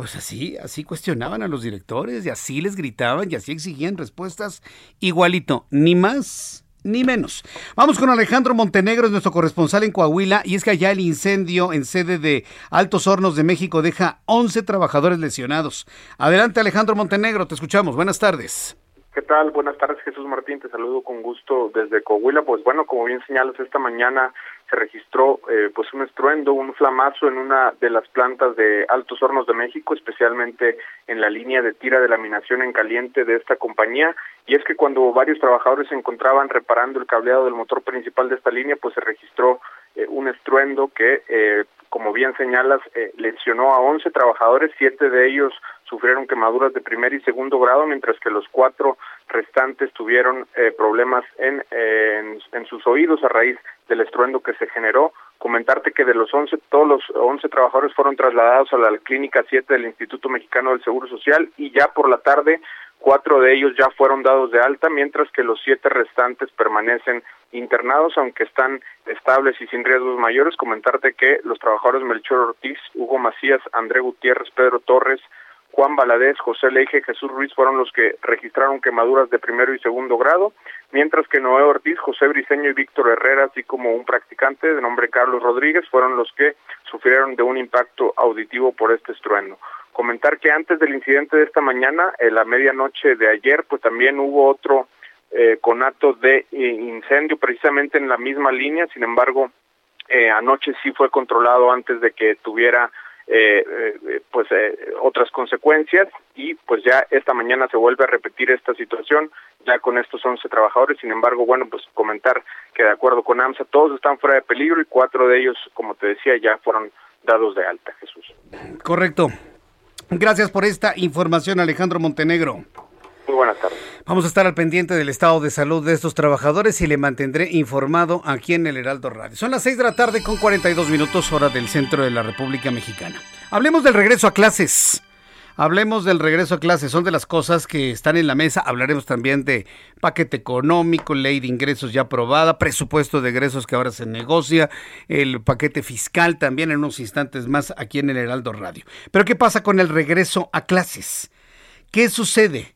A: pues así, así cuestionaban a los directores y así les gritaban y así exigían respuestas igualito, ni más ni menos. Vamos con Alejandro Montenegro, es nuestro corresponsal en Coahuila, y es que allá el incendio en sede de Altos Hornos de México deja 11 trabajadores lesionados. Adelante Alejandro Montenegro, te escuchamos. Buenas tardes.
Q: ¿Qué tal? Buenas tardes, Jesús Martín. Te saludo con gusto desde Coahuila. Pues bueno, como bien señalas, esta mañana se registró eh, pues un estruendo, un flamazo en una de las plantas de Altos Hornos de México, especialmente en la línea de tira de laminación en caliente de esta compañía. Y es que cuando varios trabajadores se encontraban reparando el cableado del motor principal de esta línea, pues se registró eh, un estruendo que, eh, como bien señalas, lesionó a 11 trabajadores, siete de ellos sufrieron quemaduras de primer y segundo grado, mientras que los cuatro restantes tuvieron eh, problemas en, en, sus oídos a raíz del estruendo que se generó. Comentarte que de los 11, todos los 11 trabajadores fueron trasladados a la clínica 7 del Instituto Mexicano del Seguro Social y ya por la tarde cuatro de ellos ya fueron dados de alta, mientras que los siete restantes permanecen internados, aunque están estables y sin riesgos mayores. Comentarte que los trabajadores Melchor Ortiz, Hugo Macías, André Gutiérrez, Pedro Torres, Juan Valadez, José Leije, Jesús Ruiz fueron los que registraron quemaduras de primero y segundo grado, mientras que Noé Ortiz, José Briceño y Víctor Herrera, así como un practicante de nombre Carlos Rodríguez, fueron los que sufrieron de un impacto auditivo por este estruendo. Comentar que antes del incidente de esta mañana, en la medianoche de ayer, pues también hubo otro eh, conato de eh, incendio precisamente en la misma línea, sin embargo, eh, anoche sí fue controlado antes de que tuviera eh, eh, pues eh, otras consecuencias. Y pues ya esta mañana se vuelve a repetir esta situación. Ya con estos 11 trabajadores. Sin embargo bueno pues comentar que de acuerdo con AMSA todos están fuera de peligro y cuatro de ellos como te decía ya fueron dados de alta Jesús.
A: Correcto. Gracias por esta información Alejandro Montenegro
Q: muy buenas tardes.
A: Vamos a estar al pendiente del estado de salud de estos trabajadores y le mantendré informado aquí en el Heraldo Radio. Son las 6 de la tarde con 42 minutos hora del centro de la República Mexicana. Hablemos del regreso a clases. Hablemos del regreso a clases, son de las cosas que están en la mesa. Hablaremos también de paquete económico, ley de ingresos ya aprobada, presupuesto de egresos que ahora se negocia, el paquete fiscal también en unos instantes más aquí en el Heraldo Radio. Pero ¿qué pasa con el regreso a clases? ¿Qué sucede?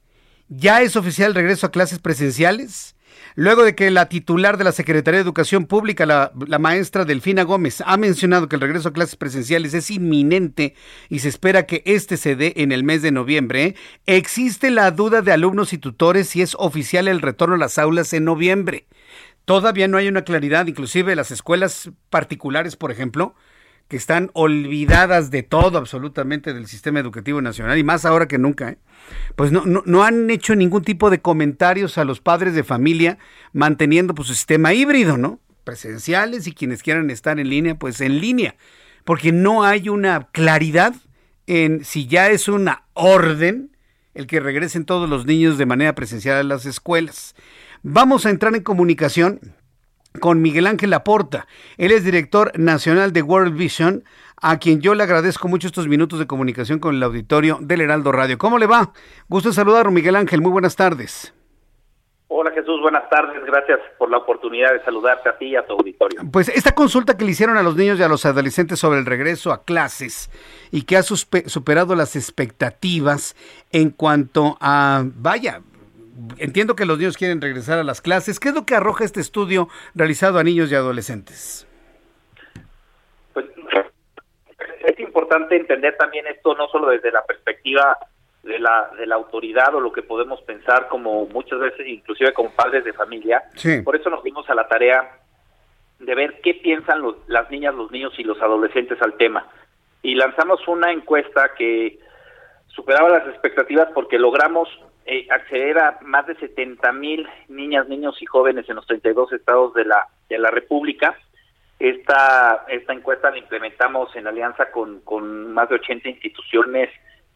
A: ¿Ya es oficial el regreso a clases presenciales? Luego de que la titular de la Secretaría de Educación Pública, la, maestra Delfina Gómez, ha mencionado que el regreso a clases presenciales es inminente y se espera que este se dé en el mes de noviembre, existe la duda de alumnos y tutores si es oficial el retorno a las aulas en noviembre. Todavía no hay una claridad, inclusive las escuelas particulares, por ejemplo, que están olvidadas de todo absolutamente del sistema educativo nacional y más ahora que nunca, ¿eh? pues no, no, han hecho ningún tipo de comentarios a los padres de familia manteniendo pues, su sistema híbrido, ¿no? Presenciales y quienes quieran estar en línea, pues en línea, porque no hay una claridad en si ya es una orden el que regresen todos los niños de manera presencial a las escuelas. Vamos a entrar en comunicación con Miguel Ángel Laporta. Él es director nacional de World Vision, a quien yo le agradezco mucho estos minutos de comunicación con el auditorio del Heraldo Radio. ¿Cómo le va? Gusto saludarlo, Miguel Ángel. Muy buenas tardes.
R: Hola Jesús, buenas tardes. Gracias por la oportunidad de saludarte a ti y a tu auditorio.
A: Pues esta consulta que le hicieron a los niños y a los adolescentes sobre el regreso a clases y que ha superado las expectativas en cuanto a, vaya, entiendo que los niños quieren regresar a las clases. ¿Qué es lo que arroja este estudio realizado a niños y adolescentes?
R: Pues es importante entender también esto no solo desde la perspectiva de la, de la autoridad o lo que podemos pensar como muchas veces, inclusive como padres de familia. Por eso nos dimos a la tarea de ver qué piensan los, las niñas, los niños y los adolescentes al tema. Y lanzamos una encuesta que superaba las expectativas porque logramos eh, acceder a más de 70 mil niñas, niños y jóvenes en los 32 estados de la, de la República. Esta, esta encuesta la implementamos en alianza con, con más de 80 instituciones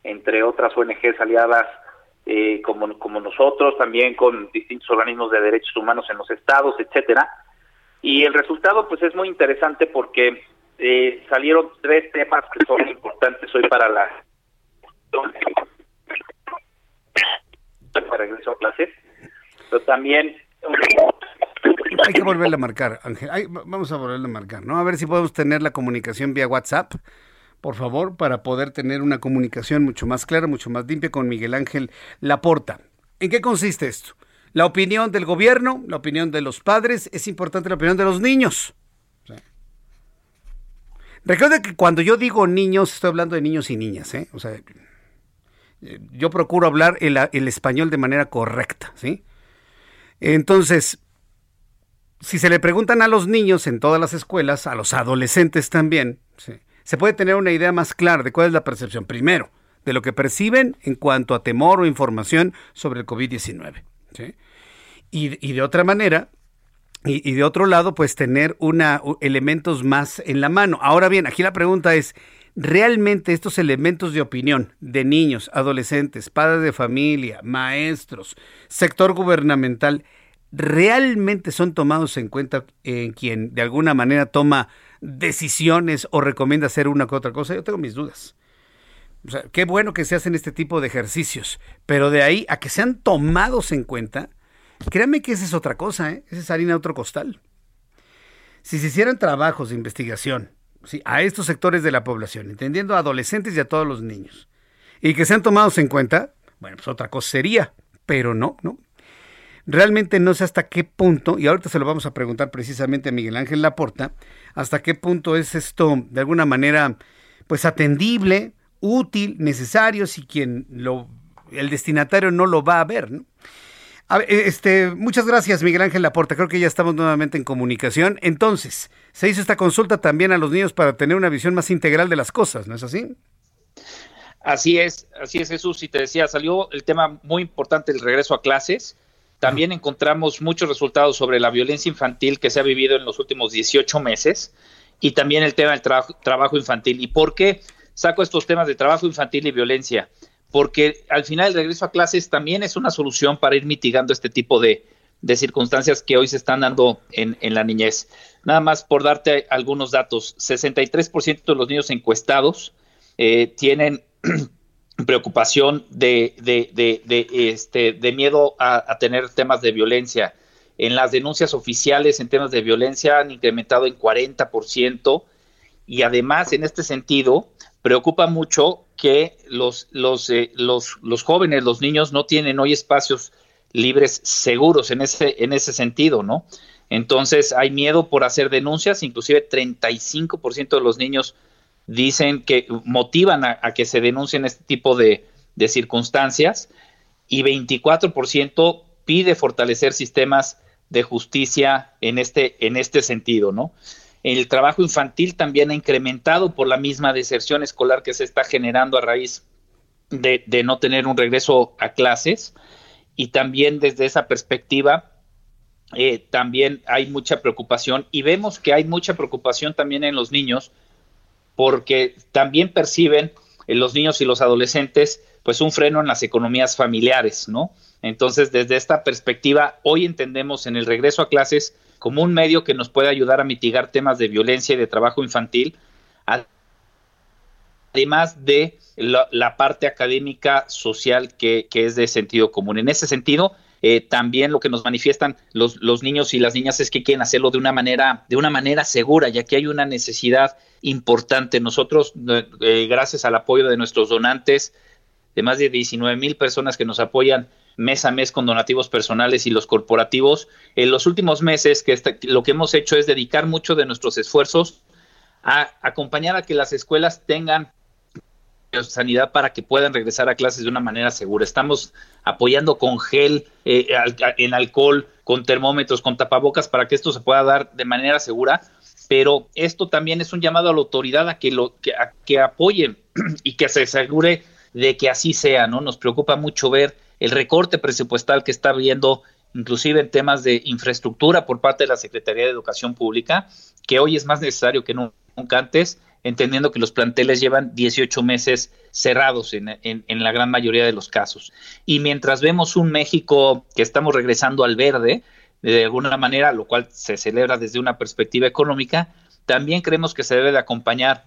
R: entre otras ONGs aliadas eh, como, como nosotros, también con distintos organismos de derechos humanos en los estados, etcétera. Y el resultado pues es muy interesante porque eh, salieron tres temas que son importantes hoy para la para regreso a clases, pero también
A: hay que volverle a marcar, Ángel. vamos a volverle a marcar, ¿no? A ver si podemos tener la comunicación vía WhatsApp por favor, para poder tener una comunicación mucho más clara, mucho más limpia con Miguel Ángel Laporta. ¿En qué consiste esto? La opinión del gobierno, la opinión de los padres, es importante la opinión de los niños. Recuerda que cuando yo digo niños, estoy hablando de niños y niñas, ¿eh? O sea, yo procuro hablar el, español de manera correcta, ¿sí? Entonces, si se le preguntan a los niños en todas las escuelas, a los adolescentes también, ¿sí? se puede tener una idea más clara de cuál es la percepción, primero, de lo que perciben en cuanto a temor o información sobre el COVID-19. Y, de otra manera, y, de otro lado, pues tener una, elementos más en la mano. Ahora bien, aquí la pregunta es, ¿realmente estos elementos de opinión de niños, adolescentes, padres de familia, maestros, sector gubernamental, realmente son tomados en cuenta en quien de alguna manera toma decisiones o recomienda hacer una u otra cosa, yo tengo mis dudas. O sea, qué bueno que se hacen este tipo de ejercicios, pero de ahí a que sean tomados en cuenta, créanme que esa es otra cosa, ¿eh? esa es harina de otro costal. Si se hicieran trabajos de investigación ¿sí? a estos sectores de la población, entendiendo a adolescentes y a todos los niños, y que sean tomados en cuenta, bueno, pues otra cosa sería, pero no, no. Realmente no sé hasta qué punto, y ahorita se lo vamos a preguntar precisamente a Miguel Ángel Laporta, hasta qué punto es esto de alguna manera pues atendible, útil, necesario, si quien lo, el destinatario no lo va a ver. Este, muchas gracias, Miguel Ángel Laporta. Creo que ya estamos nuevamente en comunicación. Entonces, se hizo esta consulta también a los niños para tener una visión más integral de las cosas, ¿no es así?
R: Así es, así es, Jesús. Y te decía, salió el tema muy importante del regreso a clases. También encontramos muchos resultados sobre la violencia infantil que se ha vivido en los últimos 18 meses y también el tema del trabajo infantil. ¿Y por qué saco estos temas de trabajo infantil y violencia? Porque al final el regreso a clases también es una solución para ir mitigando este tipo de, circunstancias que hoy se están dando en, la niñez. Nada más por darte algunos datos, 63% de los niños encuestados eh, tienen preocupación de, de, de, este, de miedo a, tener temas de violencia. En las denuncias oficiales en temas de violencia han incrementado en 40% y además en este sentido preocupa mucho que los, los, eh, los, los jóvenes, los niños no tienen hoy espacios libres seguros en ese, en ese sentido, ¿no? Entonces hay miedo por hacer denuncias, inclusive 35% de los niños dicen que motivan a, que se denuncien este tipo de, circunstancias y 24% pide fortalecer sistemas de justicia en este, en este sentido, ¿no? El trabajo infantil también ha incrementado por la misma deserción escolar que se está generando a raíz de, no tener un regreso a clases y también desde esa perspectiva eh, también hay mucha preocupación y vemos que hay mucha preocupación también en los niños porque también perciben en eh, los niños y los adolescentes pues un freno en las economías familiares, ¿no? Entonces, desde esta perspectiva, hoy entendemos en el regreso a clases como un medio que nos puede ayudar a mitigar temas de violencia y de trabajo infantil, además de la, parte académica social que, que, es de sentido común. En ese sentido, eh, también lo que nos manifiestan los, los, niños y las niñas es que quieren hacerlo de una manera, de una manera segura, ya que hay una necesidad importante. Nosotros, eh, gracias al apoyo de nuestros donantes, de más de 19 mil personas que nos apoyan mes a mes con donativos personales y los corporativos, en los últimos meses que lo que hemos hecho es dedicar mucho de nuestros esfuerzos a acompañar a que las escuelas tengan sanidad para que puedan regresar a clases de una manera segura. Estamos apoyando con gel, eh, en alcohol, con termómetros, con tapabocas para que esto se pueda dar de manera segura. Pero esto también es un llamado a la autoridad a que lo que, a que apoyen y que se asegure de que así sea, ¿no? Nos preocupa mucho ver el recorte presupuestal que está habiendo inclusive en temas de infraestructura por parte de la Secretaría de Educación Pública, que hoy es más necesario que nunca antes, entendiendo que los planteles llevan 18 meses cerrados en, en, la gran mayoría de los casos. Y mientras vemos un México que estamos regresando al verde, de alguna manera, lo cual se celebra desde una perspectiva económica, también creemos que se debe de acompañar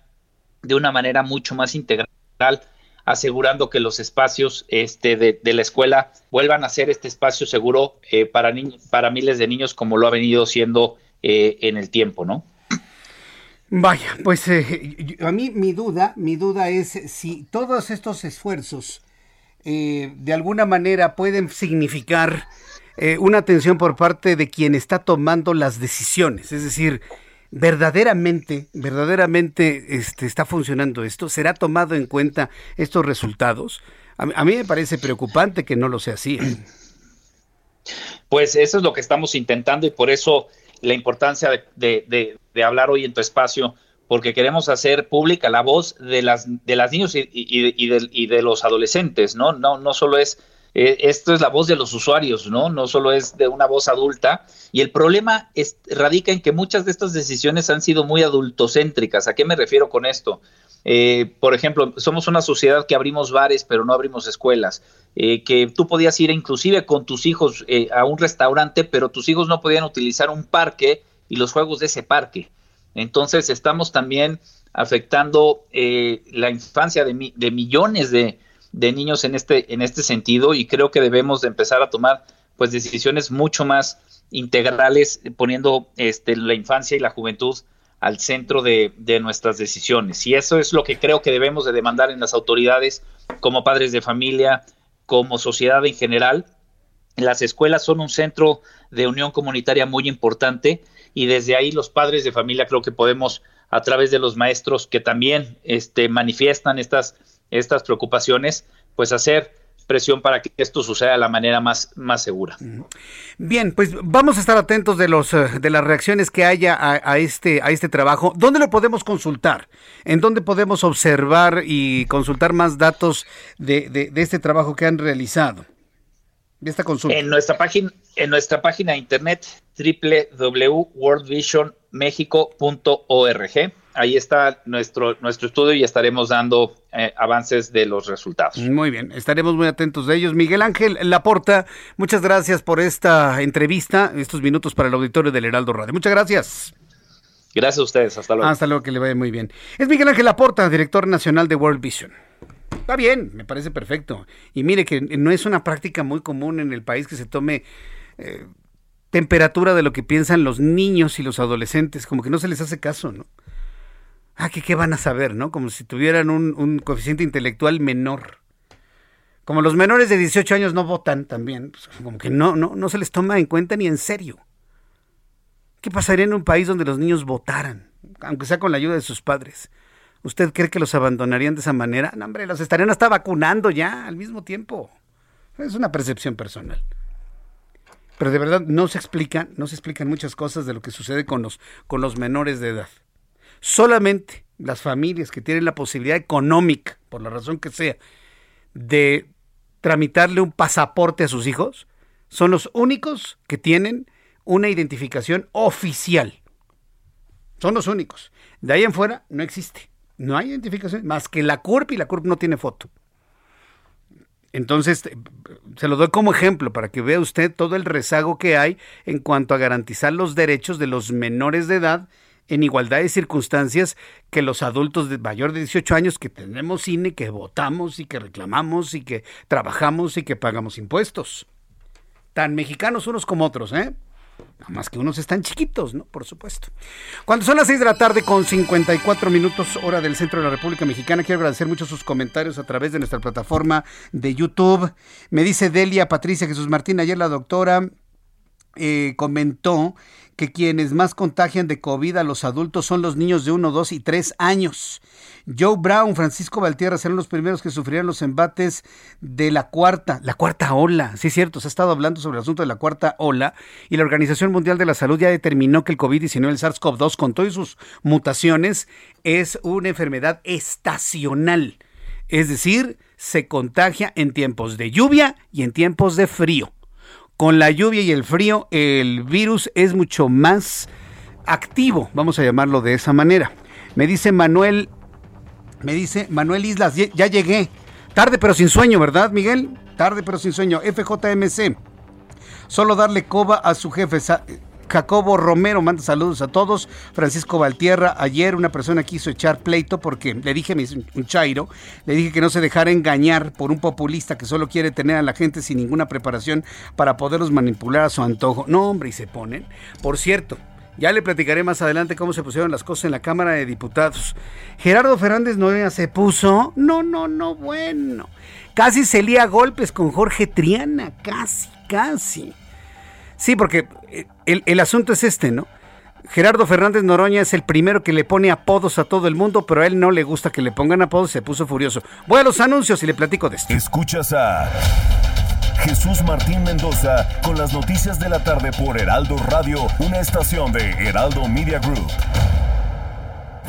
R: de una manera mucho más integral asegurando que los espacios este, de, la escuela vuelvan a ser este espacio seguro eh, para, para miles de niños como lo ha venido siendo eh, en el tiempo, ¿no?
A: Vaya, pues eh, a mí mi duda, mi duda es si todos estos esfuerzos de alguna manera pueden significar una atención por parte de quien está tomando las decisiones, es decir, verdaderamente, verdaderamente este, está funcionando esto? ¿Será tomado en cuenta estos resultados? A, mí me parece preocupante que no lo sea así. ¿eh?
R: Pues eso es lo que estamos intentando y por eso la importancia de, hablar hoy en tu espacio, porque queremos hacer pública la voz de las, de las niños y, y, de, y de los adolescentes, ¿no? No, no solo es eh, esto es la voz de los usuarios, ¿no? No solo es de una voz adulta. Y el problema es, radica en que muchas de estas decisiones han sido muy adultocéntricas. ¿A qué me refiero con esto? Eh, por ejemplo, somos una sociedad que abrimos bares, pero no abrimos escuelas. Eh, que tú podías ir inclusive con tus hijos a un restaurante, pero tus hijos no podían utilizar un parque y los juegos de ese parque. Entonces estamos también afectando la infancia de, de millones de, de niños en este, en este sentido y creo que debemos de empezar a tomar pues decisiones mucho más integrales poniendo este, la infancia y la juventud al centro de, de, nuestras decisiones. Y eso es lo que creo que debemos de demandar en las autoridades como padres de familia, como sociedad en general. Las escuelas son un centro de unión comunitaria muy importante y desde ahí los padres de familia creo que podemos a través de los maestros que también este, manifiestan estas estas preocupaciones, pues hacer presión para que esto suceda de la manera más, más segura.
A: Bien, pues vamos a estar atentos de los eh, de las reacciones que haya a, este a este trabajo. ¿Dónde lo podemos consultar? ¿En dónde podemos observar y consultar más datos de, de, este trabajo que han realizado? De esta consulta.
R: En nuestra página, en nuestra página de internet www.worldvisionmexico.org ahí está nuestro, nuestro estudio y estaremos dando eh, avances de los resultados.
A: Muy bien, estaremos muy atentos de ellos. Miguel Ángel Laporta, muchas gracias por esta entrevista, estos minutos para el auditorio del Heraldo Radio. Muchas gracias.
R: Gracias a ustedes, hasta luego.
A: Hasta luego, que le vaya muy bien. Es Miguel Ángel Laporta, director nacional de World Vision. Está bien, me parece perfecto. Y mire que no es una práctica muy común en el país que se tome eh, temperatura de lo que piensan los niños y los adolescentes, como que no se les hace caso, ¿no? Ah, que qué van a saber, ¿no? Como si tuvieran un, coeficiente intelectual menor. Como los menores de 18 años no votan también, pues, como que no, no, no se les toma en cuenta ni en serio. ¿Qué pasaría en un país donde los niños votaran, aunque sea con la ayuda de sus padres? ¿Usted cree que los abandonarían de esa manera? No, hombre, los estarían hasta vacunando ya al mismo tiempo. Es una percepción personal. Pero de verdad no se explican, no se explican muchas cosas de lo que sucede con los, con los menores de edad. Solamente las familias que tienen la posibilidad económica, por la razón que sea, de tramitarle un pasaporte a sus hijos, son los únicos que tienen una identificación oficial. Son los únicos. De ahí en fuera no existe. No hay identificación más que la CURP y la CURP no tiene foto. Entonces, se lo doy como ejemplo para que vea usted todo el rezago que hay en cuanto a garantizar los derechos de los menores de edad en igualdad de circunstancias que los adultos de mayor de 18 años que tenemos cine, que votamos y que reclamamos y que trabajamos y que pagamos impuestos. Tan mexicanos unos como otros, ¿eh? Nada más que unos están chiquitos, ¿no? Por supuesto. Cuando son las 6 de la tarde con 54 minutos hora del centro de la República Mexicana, quiero agradecer mucho sus comentarios a través de nuestra plataforma de YouTube. Me dice Delia Patricia Jesús Martín, ayer la doctora eh, comentó que quienes más contagian de COVID a los adultos son los niños de 1, 2 y 3 años. Joe Brown, Francisco Valtierra serán los primeros que sufrirán los embates de la cuarta, la cuarta ola. Sí, es cierto, se ha estado hablando sobre el asunto de la cuarta ola y la Organización Mundial de la Salud ya determinó que el COVID-19, el SARS-CoV-2, con todas sus mutaciones, es una enfermedad estacional. Es decir, se contagia en tiempos de lluvia y en tiempos de frío. Con la lluvia y el frío, el virus es mucho más activo, vamos a llamarlo de esa manera. Me dice Manuel, me dice Manuel Islas, ya llegué. Tarde pero sin sueño, ¿verdad, Miguel? Tarde pero sin sueño. FJMC. Solo darle coba a su jefe. Jacobo Romero manda saludos a todos. Francisco Valtierra, ayer una persona quiso echar pleito porque le dije, un chairo, le dije que no se dejara engañar por un populista que solo quiere tener a la gente sin ninguna preparación para poderlos manipular a su antojo. No, hombre, y se ponen. Por cierto, ya le platicaré más adelante cómo se pusieron las cosas en la Cámara de Diputados. Gerardo Fernández Noria se puso. No, no, no, bueno. Casi se lía golpes con Jorge Triana. Casi, casi. Sí, porque eh, el, asunto es este, ¿no? Gerardo Fernández Noroña es el primero que le pone apodos a todo el mundo, pero a él no le gusta que le pongan apodos, se puso furioso. Voy a los anuncios y le platico de esto.
J: Escuchas a Jesús Martín Mendoza con las noticias de la tarde por Heraldo Radio, una estación de Heraldo Media Group.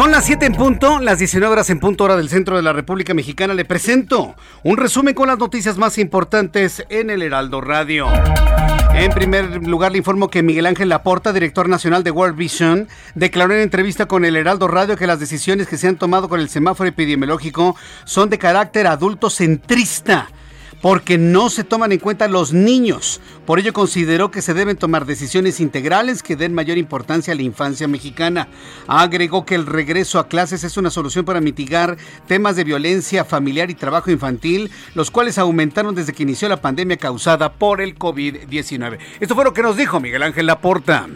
A: Son las 7 en punto, las 19 horas en punto hora del centro de la República Mexicana. Le presento un resumen con las noticias más importantes en el Heraldo Radio. En primer lugar, le informo que Miguel Ángel Laporta, director nacional de World Vision, declaró en entrevista con el Heraldo Radio que las decisiones que se han tomado con el semáforo epidemiológico son de carácter adulto centrista porque no se toman en cuenta los niños. Por ello consideró que se deben tomar decisiones integrales que den mayor importancia a la infancia mexicana. Agregó que el regreso a clases es una solución para mitigar temas de violencia familiar y trabajo infantil, los cuales aumentaron desde que inició la pandemia causada por el COVID-19. Esto fue lo que nos dijo Miguel Ángel Laporta.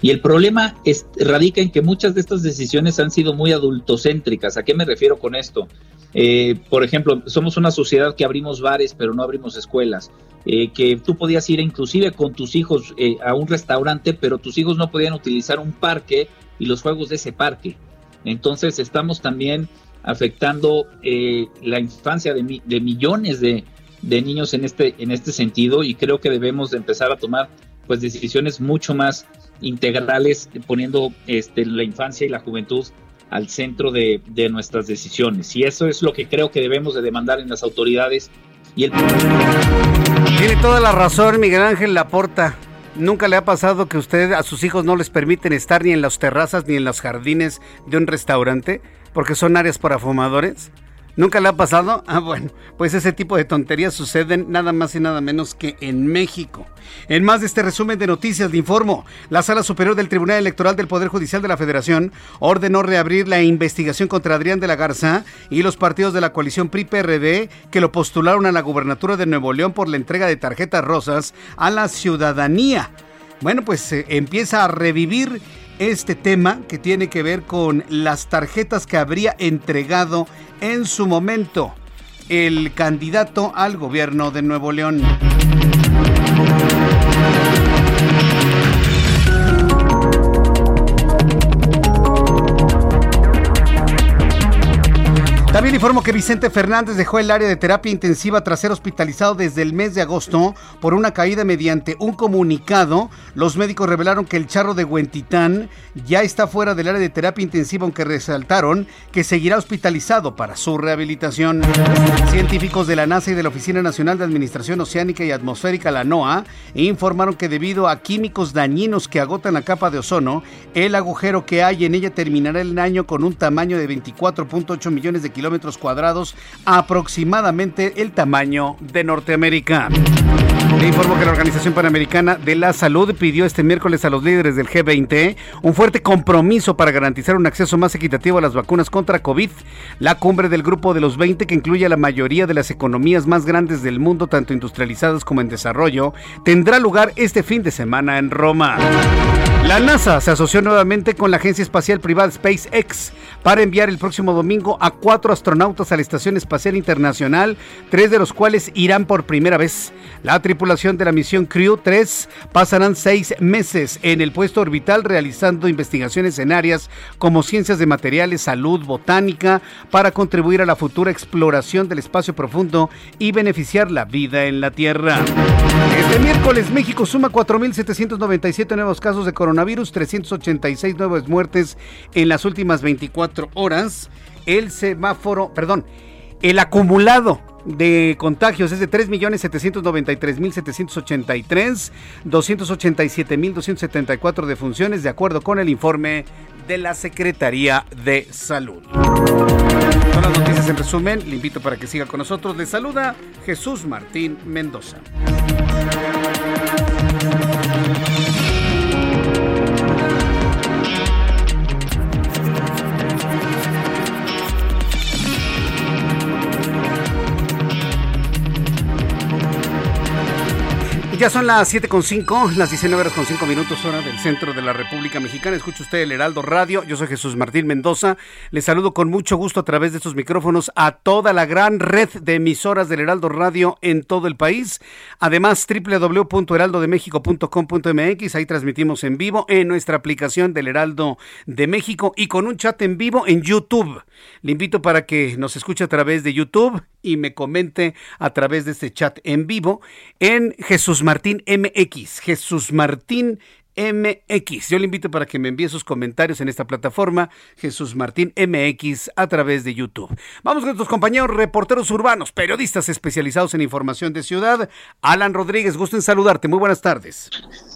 R: Y el problema radica en que muchas de estas decisiones han sido muy adultocéntricas. ¿A qué me refiero con esto? Eh, por ejemplo, somos una sociedad que abrimos bares, pero no abrimos escuelas. Eh, que tú podías ir inclusive con tus hijos eh, a un restaurante, pero tus hijos no podían utilizar un parque y los juegos de ese parque. Entonces estamos también afectando la infancia de, de millones de, niños en este, en este sentido y creo que debemos de empezar a tomar pues decisiones mucho más integrales poniendo este, la infancia y la juventud al centro de, nuestras decisiones. Y eso es lo que creo que debemos de demandar en las autoridades. Y el...
A: Tiene toda la razón Miguel Ángel Laporta. ¿Nunca le ha pasado que usted a sus hijos no les permiten estar ni en las terrazas ni en los jardines de un restaurante porque son áreas para fumadores? ¿Nunca le ha pasado? Ah, bueno, pues ese tipo de tonterías suceden nada más y nada menos que en México. En más de este resumen de noticias, le informo, la Sala Superior del Tribunal Electoral del Poder Judicial de la Federación ordenó reabrir la investigación contra Adrián de la Garza y los partidos de la coalición PRI-PRD que lo postularon a la gubernatura de Nuevo León por la entrega de tarjetas rosas a la ciudadanía. Bueno, pues se empieza a revivir este tema que tiene que ver con las tarjetas que habría entregado en su momento el candidato al gobierno de Nuevo León. También informo que Vicente Fernández dejó el área de terapia intensiva tras ser hospitalizado desde el mes de agosto por una caída mediante un comunicado. Los médicos revelaron que el charro de Huentitán ya está fuera del área de terapia intensiva, aunque resaltaron que seguirá hospitalizado para su rehabilitación. Científicos de la NASA y de la Oficina Nacional de Administración Oceánica y Atmosférica, la NOAA, informaron que debido a químicos dañinos que agotan la capa de ozono, el agujero que hay en ella terminará el año con un tamaño de 24.8 millones de kilómetros kilómetros cuadrados, aproximadamente el tamaño de Norteamérica. Le informo que la Organización Panamericana de la Salud pidió este miércoles a los líderes del G20 un fuerte compromiso para garantizar un acceso más equitativo a las vacunas contra COVID. La cumbre del Grupo de los 20, que incluye a la mayoría de las economías más grandes del mundo, tanto industrializadas como en desarrollo, tendrá lugar este fin de semana en Roma. La NASA se asoció nuevamente con la agencia espacial privada SpaceX para enviar el próximo domingo a cuatro astronautas a la Estación Espacial Internacional, tres de los cuales irán por primera vez. La tripulación de la misión Crew 3 pasarán seis meses en el puesto orbital realizando investigaciones en áreas como ciencias de materiales, salud, botánica, para contribuir a la futura exploración del espacio profundo y beneficiar la vida en la Tierra. Este miércoles México suma 4.797 nuevos casos de coronavirus coronavirus, 386 nuevas muertes en las últimas 24 horas. El semáforo, perdón, el acumulado de contagios es de 3.793.783, 287.274 defunciones, de acuerdo con el informe de la Secretaría de Salud. Son las noticias en resumen. Le invito para que siga con nosotros. Le saluda Jesús Martín Mendoza. Ya son las 7.5, las 19 horas con 5 minutos hora del centro de la República Mexicana. Escucha usted el Heraldo Radio. Yo soy Jesús Martín Mendoza. Les saludo con mucho gusto a través de estos micrófonos a toda la gran red de emisoras del Heraldo Radio en todo el país. Además, www.heraldodemexico.com.mx. Ahí transmitimos en vivo en nuestra aplicación del Heraldo de México y con un chat en vivo en YouTube. Le invito para que nos escuche a través de YouTube y me comente a través de este chat en vivo en Jesús Martín MX. Jesús Martín MX. Yo le invito para que me envíe sus comentarios en esta plataforma, Jesús Martín MX, a través de YouTube. Vamos con nuestros compañeros reporteros urbanos, periodistas especializados en información de ciudad. Alan Rodríguez, gusto en saludarte. Muy buenas tardes.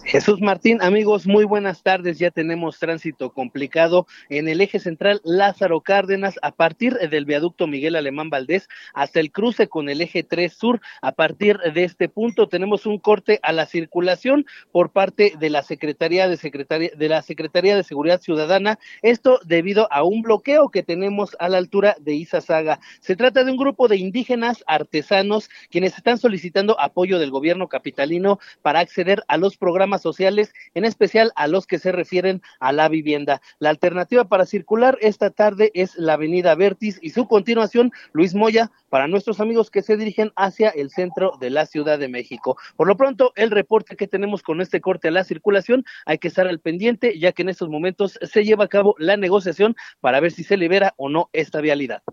B: Jesús Martín, amigos, muy buenas tardes. Ya tenemos tránsito complicado en el eje central Lázaro Cárdenas a partir del viaducto Miguel Alemán Valdés hasta el cruce con el eje 3 Sur. A partir de este punto tenemos un corte a la circulación por parte de la Secretaría de Secretaría de la Secretaría de Seguridad Ciudadana. Esto debido a un bloqueo que tenemos a la altura de Izazaga. Se trata de un grupo de indígenas artesanos quienes están solicitando apoyo del gobierno capitalino para acceder a los programas sociales, en especial a los que se refieren a la vivienda. La alternativa para circular esta tarde es la avenida Vertis y su continuación Luis Moya para nuestros amigos que se dirigen hacia el centro de la Ciudad de México. Por lo pronto, el reporte que tenemos con este corte a la circulación, hay que estar al pendiente ya que en estos momentos se lleva a cabo la negociación para ver si se libera o no esta vialidad.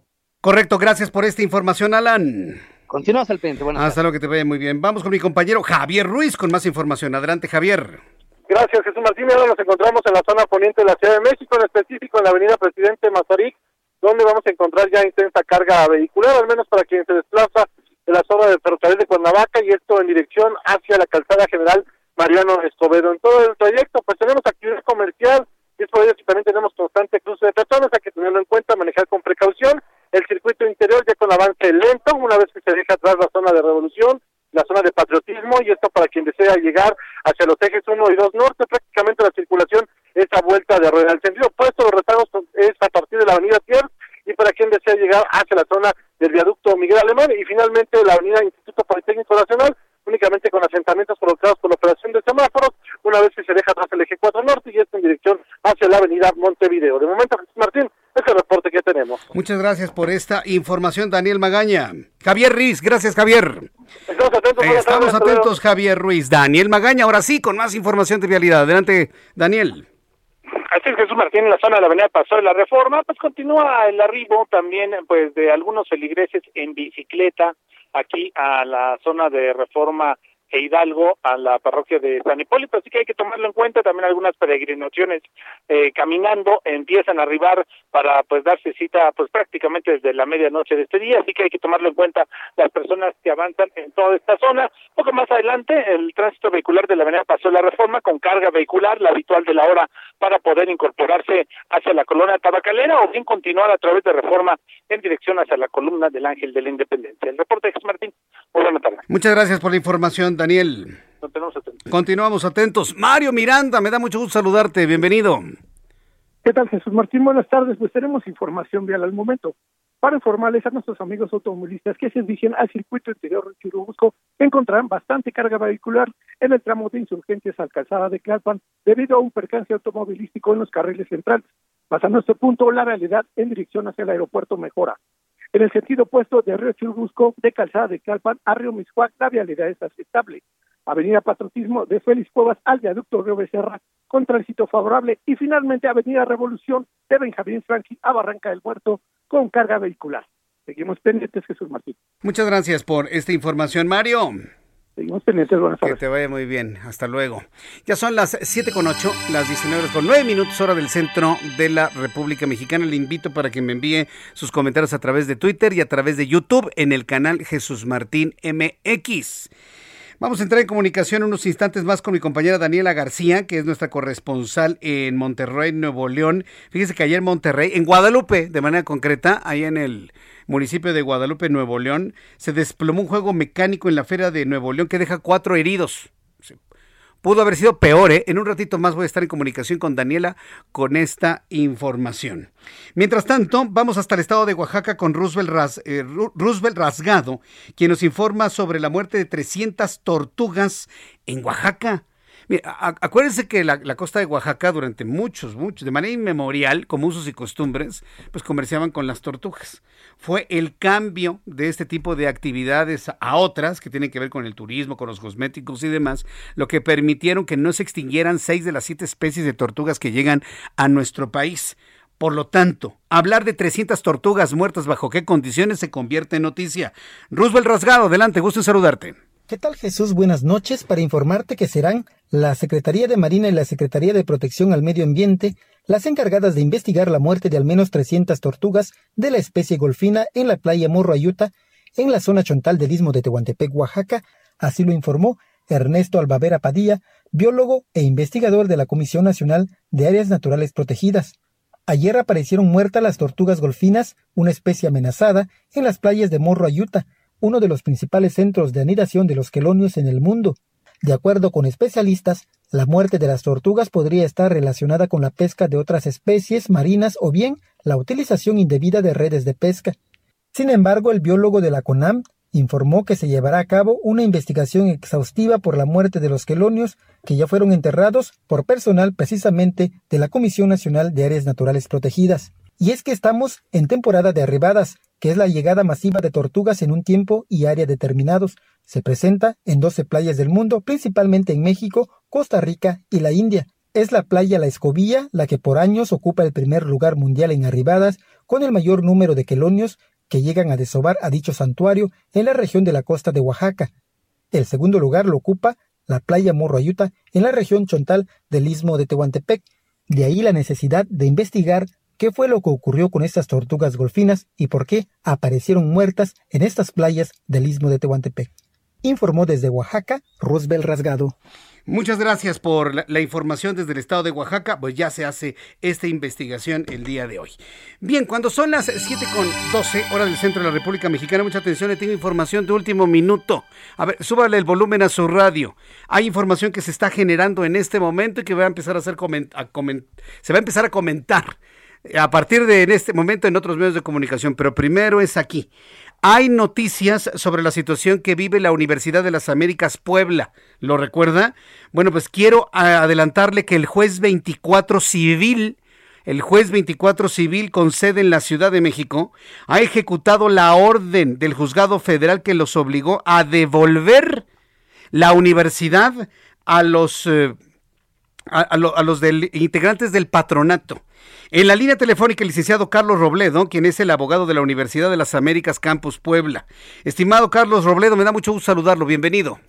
A: Correcto, gracias por esta información, Alan.
B: Continuamos al pendiente.
A: Hasta luego, que te vaya muy bien. Vamos con mi compañero Javier Ruiz con más información. Adelante, Javier.
D: Gracias, Jesús Martín. Ahora nos encontramos en la zona poniente de la Ciudad de México, en específico en la avenida Presidente Mazarik, donde vamos a encontrar ya intensa carga vehicular, al menos para quien se desplaza de la zona del ferrocarril de Cuernavaca y esto en dirección hacia la calzada general Mariano Escobedo. En todo el trayecto, pues tenemos actividad comercial y es por ello que también tenemos constante cruce de personas, hay que tenerlo en cuenta, manejar con precaución. El circuito interior ya con avance lento, una vez que se deja atrás la zona de revolución, la zona de patriotismo y esto para quien desea llegar hacia los ejes 1 y 2 norte, prácticamente la circulación es a vuelta de rueda. El sentido opuesto de rezagos es a partir de la avenida Tiers y para quien desea llegar hacia la zona del viaducto Miguel Alemán y finalmente la avenida Instituto Politécnico Nacional únicamente con asentamientos provocados por la operación de semáforos, una vez que se deja atrás el eje 4 norte y esto en dirección hacia la avenida Montevideo. De momento, Jesús Martín, es el reporte que tenemos.
A: Muchas gracias por esta información, Daniel Magaña. Javier Ruiz, gracias, Javier.
D: Estamos atentos,
A: Estamos atentos Javier Ruiz. Daniel Magaña, ahora sí, con más información de vialidad. Adelante, Daniel.
D: Así es, Jesús Martín, en la zona de la avenida Paso de la Reforma, pues continúa el arribo también pues de algunos feligreses en bicicleta aquí a la zona de Reforma e Hidalgo a la parroquia de San Hipólito, así que hay que tomarlo en cuenta, también algunas peregrinaciones eh, caminando empiezan a arribar para pues darse cita pues prácticamente desde la medianoche de este día, así que hay que tomarlo en cuenta las personas que avanzan en toda esta zona. Poco más adelante, el tránsito vehicular de la avenida pasó la reforma con carga vehicular, la habitual de la hora, para poder incorporarse hacia la colonia tabacalera o bien continuar a través de reforma en dirección hacia la columna del Ángel de la Independencia. El reporte de Martín, muy buena.
A: Muchas gracias por la información, Daniel. Continuamos atentos. Mario Miranda, me da mucho gusto saludarte. Bienvenido.
E: ¿Qué tal, Jesús Martín? Buenas tardes. Pues tenemos información vial al momento. Para informarles a nuestros amigos automovilistas que se dirigen al circuito interior de Churubusco, encontrarán bastante carga vehicular en el tramo de insurgencias al calzada de Tlalpan debido a un percance automovilístico en los carriles centrales. Pasando este punto, la realidad en dirección hacia el aeropuerto mejora. En el sentido opuesto de Río Churubusco, de calzada de Tlalpan a Río Miscuac, la vialidad es aceptable. Avenida Patriotismo de Félix Cuevas al viaducto Río Becerra con tránsito favorable y finalmente Avenida Revolución de Benjamín Franqui a Barranca del Muerto con carga vehicular. Seguimos pendientes, Jesús Martín.
A: Muchas gracias por esta información, Mario.
E: Seguimos pendientes, buenas tardes.
A: Que te vaya muy bien, hasta luego. Ya son las 7 con 8, las 19 horas con 9 minutos, hora del centro de la República Mexicana. Le invito para que me envíe sus comentarios a través de Twitter y a través de YouTube en el canal Jesús Martín MX. Vamos a entrar en comunicación unos instantes más con mi compañera Daniela García, que es nuestra corresponsal en Monterrey, Nuevo León. Fíjese que ayer en Monterrey, en Guadalupe, de manera concreta, ahí en el municipio de Guadalupe, Nuevo León, se desplomó un juego mecánico en la feria de Nuevo León que deja cuatro heridos pudo haber sido peor. ¿eh? En un ratito más voy a estar en comunicación con Daniela con esta información. Mientras tanto, vamos hasta el estado de Oaxaca con Roosevelt, eh, Rasgado, quien nos informa sobre la muerte de 300 tortugas en Oaxaca. Mira, acuérdense que la, costa de Oaxaca durante muchos, muchos, de manera inmemorial, como usos y costumbres, pues comerciaban con las tortugas. Fue el cambio de este tipo de actividades a otras que tienen que ver con el turismo, con los cosméticos y demás, lo que permitieron que no se extinguieran seis de las siete especies de tortugas que llegan a nuestro país. Por lo tanto, hablar de 300 tortugas muertas bajo qué condiciones se convierte en noticia. Roosevelt Rasgado, adelante, gusto en saludarte.
S: ¿Qué tal Jesús? Buenas noches para informarte que serán la Secretaría de Marina y la Secretaría de Protección al Medio Ambiente las encargadas de investigar la muerte de al menos 300 tortugas de la especie golfina en la playa Morro Ayuta, en la zona chontal del istmo de Tehuantepec, Oaxaca, así lo informó Ernesto Albavera Padilla, biólogo e investigador de la Comisión Nacional de Áreas Naturales Protegidas. Ayer aparecieron muertas las tortugas golfinas, una especie amenazada, en las playas de Morro Ayuta, uno de los principales centros de anidación de los quelonios en el mundo. De acuerdo con especialistas, la muerte de las tortugas podría estar relacionada con la pesca de otras especies marinas o bien la utilización indebida de redes de pesca. Sin embargo, el biólogo de la CONAM informó que se llevará a cabo una investigación exhaustiva por la muerte de los quelonios que ya fueron enterrados por personal precisamente de la Comisión Nacional de Áreas Naturales Protegidas. Y es que estamos en temporada de arribadas, que es la llegada masiva de tortugas en un tiempo y área determinados. Se presenta en 12 playas del mundo, principalmente en México, Costa Rica y la India. Es la playa La Escobilla la que por años ocupa el primer lugar mundial en arribadas, con el mayor número de quelonios que llegan a desovar a dicho santuario en la región de la costa de Oaxaca. El segundo lugar lo ocupa la playa Morro Ayuta en la región chontal del istmo de Tehuantepec. De ahí la necesidad de investigar qué fue lo que ocurrió con estas tortugas golfinas y por qué aparecieron muertas en estas playas del istmo de Tehuantepec. Informó desde Oaxaca Roosevelt Rasgado.
A: Muchas gracias por la, información desde el estado de Oaxaca. Pues ya se hace esta investigación el día de hoy. Bien, cuando son las 7 con 12 horas del centro de la República Mexicana, mucha atención, le tengo información de último minuto. A ver, súbale el volumen a su radio. Hay información que se está generando en este momento y que va a empezar a hacer se va a empezar a comentar a partir de en este momento en otros medios de comunicación, pero primero es aquí. Hay noticias sobre la situación que vive la Universidad de las Américas Puebla. ¿Lo recuerda? Bueno, pues quiero adelantarle que el juez 24 civil, el juez 24 civil con sede en la Ciudad de México, ha ejecutado la orden del juzgado federal que los obligó a devolver la universidad a los... Eh, a, los integrantes del patronato. En la línea telefónica, el licenciado Carlos Robledo, quien es el abogado de la Universidad de las Américas Campus Puebla. Estimado Carlos Robledo, me da mucho gusto saludarlo. Bienvenido.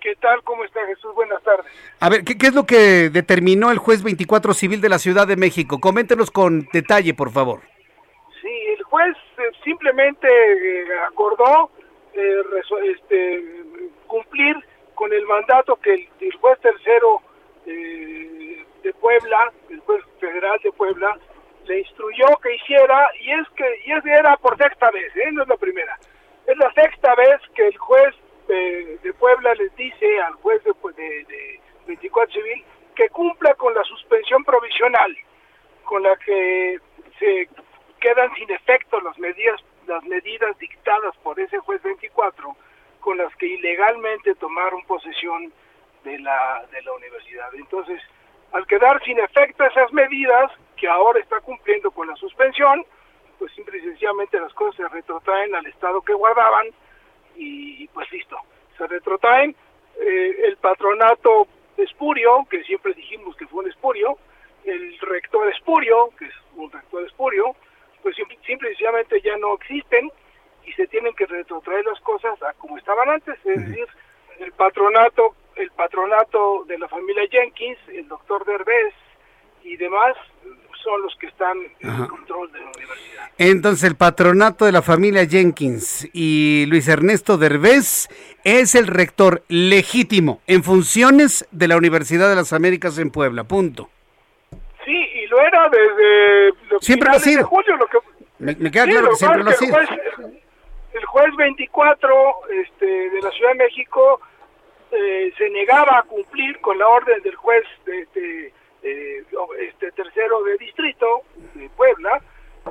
T: ¿Qué tal? ¿Cómo está Jesús? Buenas tardes.
A: A ver, ¿qué, es lo que determinó el juez 24 civil de la Ciudad de México? Coméntenos con detalle, por favor.
T: Sí, el juez eh, simplemente eh, acordó eh, este, cumplir con el mandato que el, juez tercero de Puebla, el juez federal de Puebla, le instruyó que hiciera y es que y es, era por sexta vez, no es la primera, es la sexta vez que el juez de Puebla les dice al juez de, de, 24 civil que cumpla con la suspensión provisional con la que se quedan sin efecto las medidas las medidas dictadas por ese juez 24 con las que ilegalmente tomaron posesión de la de la universidad. Entonces, al quedar sin efecto esas medidas que ahora está cumpliendo con la suspensión, pues simple y sencillamente las cosas se retrotraen al estado que guardaban y, pues listo, se retrotraen. Eh, el patronato espurio, que siempre dijimos que fue un espurio, el rector espurio, que es un rector espurio, pues simple, y sencillamente ya no existen y se tienen que retrotraer las cosas a como estaban antes, es decir, el patronato, el patronato de la familia Jenkins, el doctor Derbez y demás son los que están en control de la universidad.
A: Entonces el patronato de la familia Jenkins y Luis Ernesto Derbez es el rector legítimo en funciones de la Universidad de las Américas en Puebla, punto.
T: Sí, y lo era desde
A: siempre lo ha sido.
T: julio. Lo que,
A: me, queda claro que siempre lo ha sido.
T: El juez, 24 este, de la Ciudad de México eh, se negaba a cumplir con la orden del juez de, de eh, este tercero de distrito de Puebla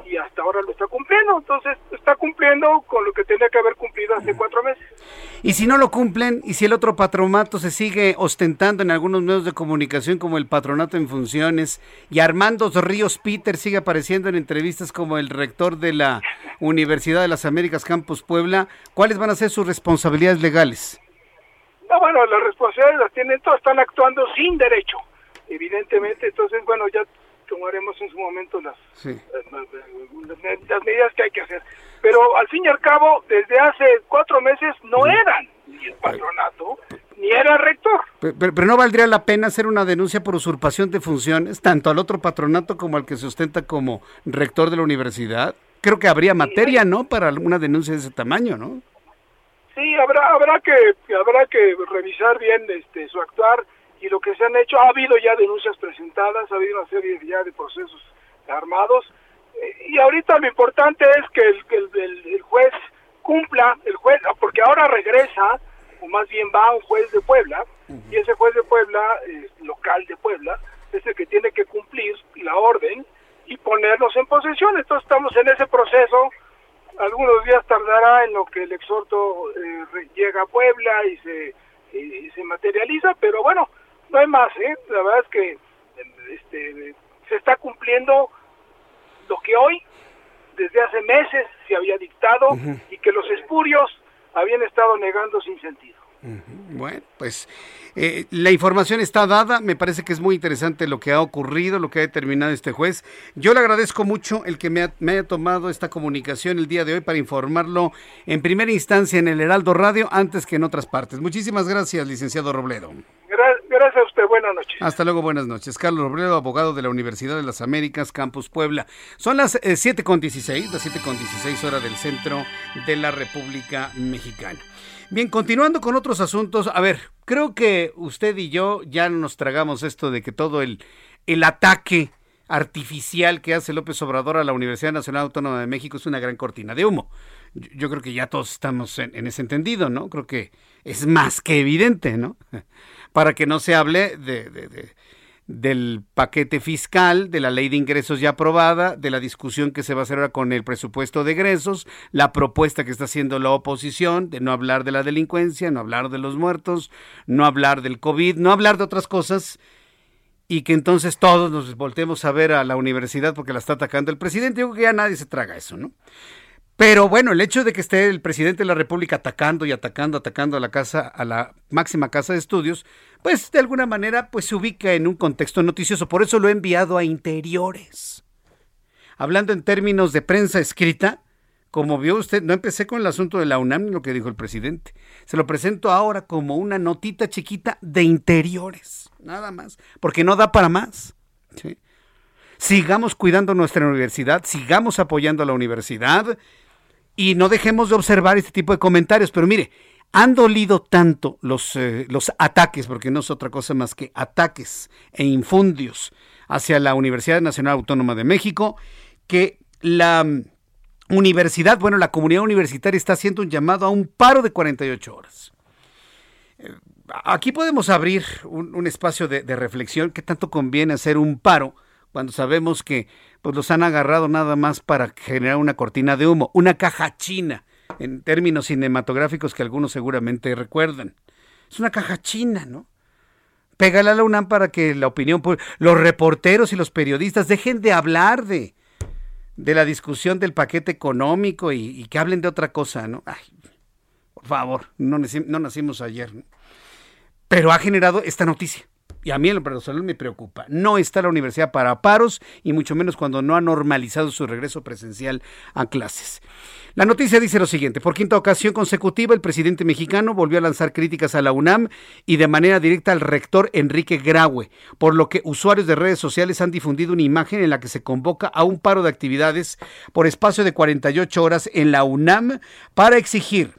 T: y hasta ahora lo está cumpliendo, entonces está cumpliendo con lo que tenía que haber cumplido hace cuatro meses.
A: Y si no lo cumplen, y si el otro patronato se sigue ostentando en algunos medios de comunicación como el patronato en funciones, y Armando Ríos Peter sigue apareciendo en entrevistas como el rector de la Universidad de las Américas Campus Puebla, ¿cuáles van a ser sus responsabilidades legales?
T: No, bueno, las responsabilidades las tienen todos, están actuando sin derecho evidentemente, entonces, bueno, ya tomaremos en su momento las, las, medidas que hay que hacer. Pero al fin y al cabo, desde hace cuatro meses no eran ni el patronato, ni era rector.
A: Pero, pero, no valdría la pena hacer una denuncia por usurpación de funciones, tanto al otro patronato como al que se ostenta como rector de la universidad. Creo que habría materia, ¿no? Para una denuncia de ese tamaño, ¿no?
T: Sí, habrá, habrá que, habrá que revisar bien este, su actuar y lo que se han hecho, ha habido ya denuncias presentadas, ha habido una serie ya de procesos armados, eh, y ahorita lo importante es que el, el, juez cumpla, el juez, porque ahora regresa, o más bien va un juez de Puebla, y ese juez de Puebla, local de Puebla, es el que tiene que cumplir la orden y ponernos en posesión. Entonces estamos en ese proceso, algunos días tardará en lo que el exhorto eh, llega a Puebla y se, y se materializa, pero bueno, no hay más, ¿eh? La verdad es que este, se está cumpliendo lo que hoy, desde hace meses, se había dictado y que los espurios habían estado negando sin sentido.
A: Bueno, pues eh, la información está dada, me parece que es muy interesante lo que ha ocurrido, lo que ha determinado este juez. Yo le agradezco mucho el que me, haya tomado esta comunicación el día de hoy para informarlo en primera instancia en el Heraldo Radio antes que en otras partes. Muchísimas gracias, licenciado Robledo.
T: Gracias a usted, buenas noches.
A: Hasta luego, buenas noches. Carlos Robledo, abogado de la Universidad de las Américas, Campus Puebla. Son las eh, siete con 7.16, las 7.16 hora del centro de la República Mexicana. Bien, continuando con otros asuntos, a ver, creo que usted y yo ya nos tragamos esto de que todo el, el ataque artificial que hace López Obrador a la Universidad Nacional Autónoma de México es una gran cortina de humo. Yo, creo que ya todos estamos en, ese entendido, ¿no? Creo que es más que evidente, ¿no? Para que no se hable de del paquete fiscal, de la ley de ingresos ya aprobada, de la discusión que se va a hacer ahora con el presupuesto de egresos, la propuesta que está haciendo la oposición de no hablar de la delincuencia, no hablar de los muertos, no hablar del COVID, no hablar de otras cosas y que entonces todos nos voltemos a ver a la universidad porque la está atacando el presidente. Yo creo que ya nadie se traga eso, ¿no? Pero bueno, el hecho de que esté el presidente de la República atacando y atacando, atacando a la casa, a la máxima casa de estudios, pues de alguna manera pues se ubica en un contexto noticioso. Por eso lo he enviado a interiores. Hablando en términos de prensa escrita, como vio usted, no empecé con el asunto de la UNAM ni lo que dijo el presidente. Se lo presento ahora como una notita chiquita de interiores, nada más, porque no da para más. Sigamos cuidando nuestra universidad, sigamos apoyando a la universidad y no dejemos de observar este tipo de comentarios. Pero mire, han dolido tanto los, eh, los ataques, porque no es otra cosa más que ataques e infundios hacia la Universidad Nacional Autónoma de México, que la mm, universidad, bueno, la comunidad universitaria está haciendo un llamado a un paro de 48 horas. Eh, aquí podemos abrir un, espacio de, de reflexión. ¿Qué tanto conviene hacer un paro cuando sabemos que pues los han agarrado nada más para generar una cortina de humo, una caja china, en términos cinematográficos que algunos seguramente recuerdan. Es una caja china, ¿no? Pégale a la UNAM para que la opinión, los reporteros y los periodistas dejen de hablar de, de la discusión del paquete económico y, que hablen de otra cosa, ¿no? Ay, por favor, no, nacimos ayer. Pero ha generado esta noticia y a mí en lo personal me preocupa. No está la universidad para paros y mucho menos cuando no ha normalizado su regreso presencial a clases. La noticia dice lo siguiente, por quinta ocasión consecutiva el presidente mexicano volvió a lanzar críticas a la UNAM y de manera directa al rector Enrique Graue, por lo que usuarios de redes sociales han difundido una imagen en la que se convoca a un paro de actividades por espacio de 48 horas en la UNAM para exigir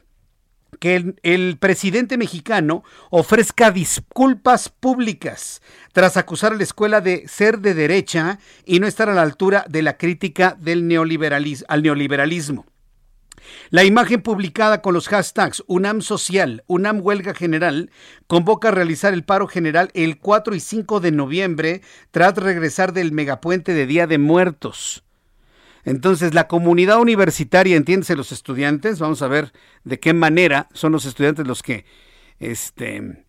A: que el, presidente mexicano ofrezca disculpas públicas tras acusar a la escuela de ser de derecha y no estar a la altura de la crítica del al neoliberalismo. La imagen publicada con los hashtags UNAM Social, UNAM Huelga General, convoca a realizar el paro general el 4 y 5 de noviembre tras regresar del megapuente de Día de Muertos. Entonces, la comunidad universitaria, entiéndese los estudiantes, vamos a ver de qué manera son los estudiantes los que este,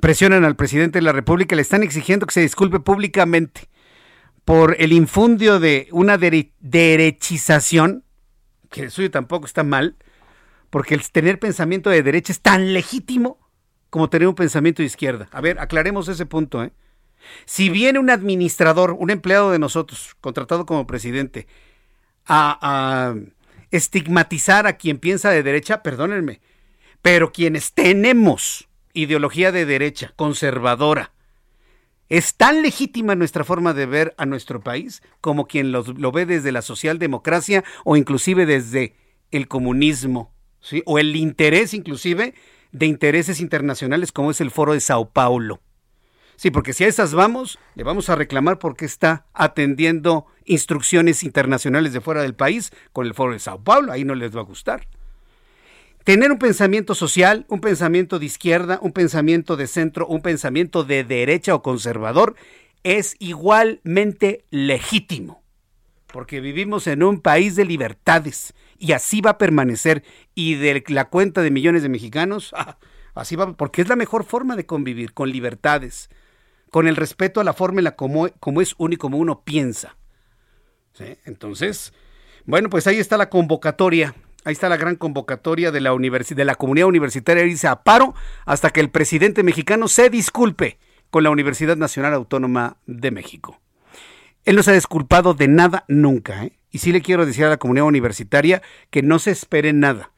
A: presionan al presidente de la República, le están exigiendo que se disculpe públicamente por el infundio de una derechización, que el suyo tampoco está mal, porque el tener pensamiento de derecha es tan legítimo como tener un pensamiento de izquierda. A ver, aclaremos ese punto. ¿eh? Si viene un administrador, un empleado de nosotros, contratado como presidente, a, estigmatizar a quien piensa de derecha, perdónenme, pero quienes tenemos ideología de derecha, conservadora, es tan legítima nuestra forma de ver a nuestro país como quien lo, ve desde la socialdemocracia o inclusive desde el comunismo, ¿sí? o el interés inclusive de intereses internacionales como es el Foro de Sao Paulo. Sí, porque si a esas vamos, le vamos a reclamar porque está atendiendo instrucciones internacionales de fuera del país con el Foro de Sao Paulo, ahí no les va a gustar. Tener un pensamiento social, un pensamiento de izquierda, un pensamiento de centro, un pensamiento de derecha o conservador es igualmente legítimo, porque vivimos en un país de libertades y así va a permanecer y de la cuenta de millones de mexicanos, ah, así va, porque es la mejor forma de convivir con libertades, con el respeto a la fórmula como, como es uno y como uno piensa. Entonces, bueno, pues ahí está la convocatoria. Ahí está la gran convocatoria de la, de la comunidad universitaria dice a paro hasta que el presidente mexicano se disculpe con la Universidad Nacional Autónoma de México. Él no se ha disculpado de nada nunca. ¿eh? Y sí le quiero decir a la comunidad universitaria que no se espere nada.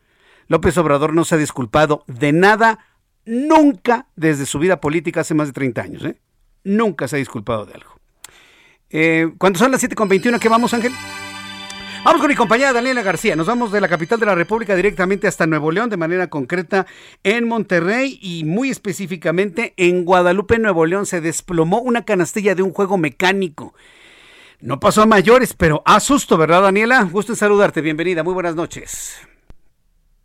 A: López Obrador no se ha disculpado de nada nunca desde su vida política hace más de 30 años. ¿eh? Nunca se ha disculpado de algo. Eh, cuando son las 7.21, ¿qué vamos, Ángel? Vamos con mi compañera Daniela García. Nos vamos de la capital de la República directamente hasta Nuevo León, de manera concreta en Monterrey y muy específicamente en Guadalupe, Nuevo León. Se desplomó una canastilla de un juego mecánico. No pasó a mayores, pero a susto, ¿verdad, Daniela? Gusto en saludarte. Bienvenida. Muy buenas noches.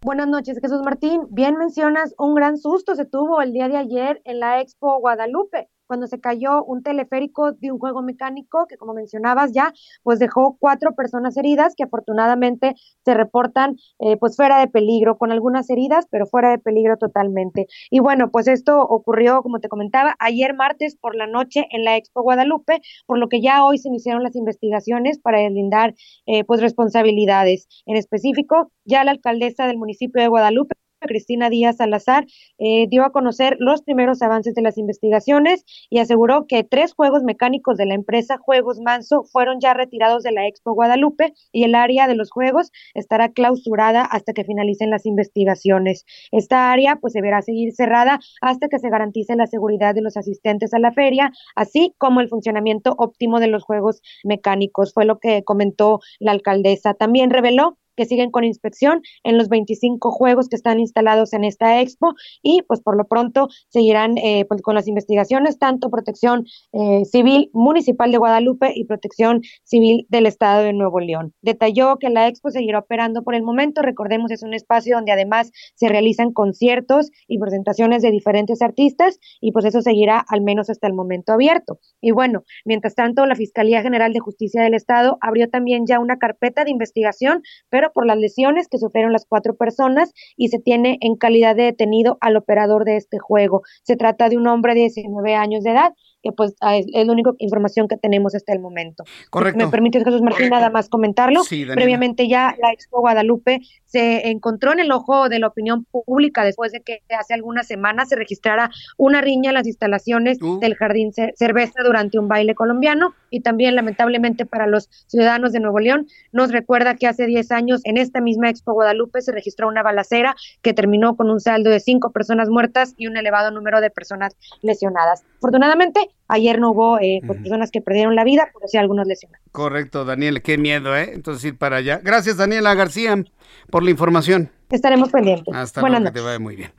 U: Buenas noches, Jesús Martín. Bien mencionas, un gran susto se tuvo el día de ayer en la Expo Guadalupe cuando se cayó un teleférico de un juego mecánico que, como mencionabas ya, pues dejó cuatro personas heridas que afortunadamente se reportan eh, pues fuera de peligro, con algunas heridas, pero fuera de peligro totalmente. Y bueno, pues esto ocurrió, como te comentaba, ayer martes por la noche en la Expo Guadalupe, por lo que ya hoy se iniciaron las investigaciones para deslindar eh, pues responsabilidades. En específico, ya la alcaldesa del municipio de Guadalupe Cristina Díaz Salazar, eh, dio a conocer los primeros avances de las investigaciones y aseguró que tres juegos mecánicos de la empresa Juegos Manso fueron ya retirados de la Expo Guadalupe y el área de los juegos estará clausurada hasta que finalicen las investigaciones. Esta área pues deberá seguir cerrada hasta que se garantice la seguridad de los asistentes a la feria, así como el funcionamiento óptimo de los juegos mecánicos, fue lo que comentó la alcaldesa. También reveló que siguen con inspección en los 25 juegos que están instalados en esta expo y pues por lo pronto seguirán eh, pues, con las investigaciones, tanto protección eh, civil municipal de Guadalupe y protección civil del estado de Nuevo León. Detalló que la expo seguirá operando por el momento, recordemos es un espacio donde además se realizan conciertos y presentaciones de diferentes artistas y pues eso seguirá al menos hasta el momento abierto. Y bueno, mientras tanto la Fiscalía General de Justicia del Estado abrió también ya una carpeta de investigación, pero por las lesiones que sufrieron las cuatro personas y se tiene en calidad de detenido al operador de este juego. Se trata de un hombre de 19 años de edad que pues es, la única información que tenemos hasta el momento.
A: Correcto.
U: ¿Me permite, Jesús Martín, nada más comentarlo? Sí, Previamente ya la Expo Guadalupe se encontró en el ojo de la opinión pública después de que hace algunas semanas se registrara una riña en las instalaciones uh. del Jardín Cerveza durante un baile colombiano y también lamentablemente para los ciudadanos de Nuevo León nos recuerda que hace 10 años en esta misma Expo Guadalupe se registró una balacera que terminó con un saldo de cinco personas muertas y un elevado número de personas lesionadas. Afortunadamente, ayer no hubo eh, pues, personas que perdieron la vida, pero sí algunos lesionados.
A: Correcto, Daniel, qué miedo, ¿eh? Entonces ir para allá. Gracias, Daniela García, por la información.
U: Estaremos pendientes.
A: Hasta luego, que te vaya muy bien.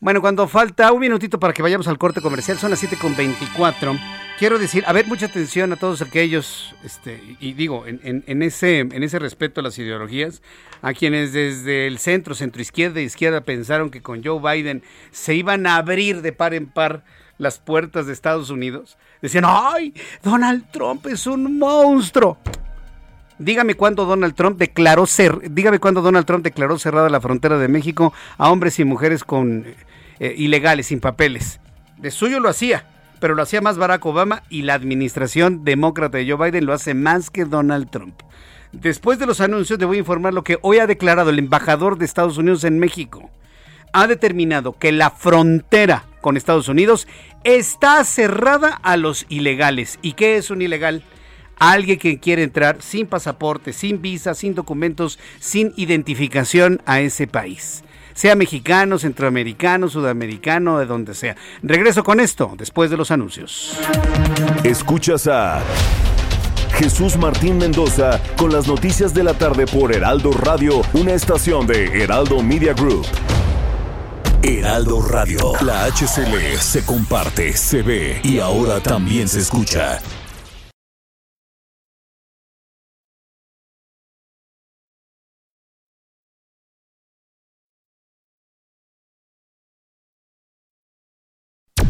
A: Bueno, cuando falta un minutito para que vayamos al corte comercial, son las 7.24. Quiero decir, a ver, mucha atención a todos aquellos, este, y digo, en, en, ese, en ese respeto a las ideologías, a quienes desde el centro, centro izquierda e izquierda pensaron que con Joe Biden se iban a abrir de par en par las puertas de Estados Unidos, decían, ¡ay! Donald Trump es un monstruo. Dígame cuándo Donald Trump declaró ser, dígame Donald Trump declaró cerrada la frontera de México a hombres y mujeres con eh, ilegales, sin papeles. De suyo lo hacía, pero lo hacía más Barack Obama y la administración demócrata de Joe Biden lo hace más que Donald Trump. Después de los anuncios, le voy a informar lo que hoy ha declarado el embajador de Estados Unidos en México. Ha determinado que la frontera con Estados Unidos está cerrada a los ilegales. ¿Y qué es un ilegal? Alguien que quiere entrar sin pasaporte, sin visa, sin documentos, sin identificación a ese país. Sea mexicano, centroamericano, sudamericano, de donde sea. Regreso con esto después de los anuncios.
J: Escuchas a Jesús Martín Mendoza con las noticias de la tarde por Heraldo Radio, una estación de Heraldo Media Group. Heraldo Radio. La HCL se comparte, se ve y ahora también se escucha.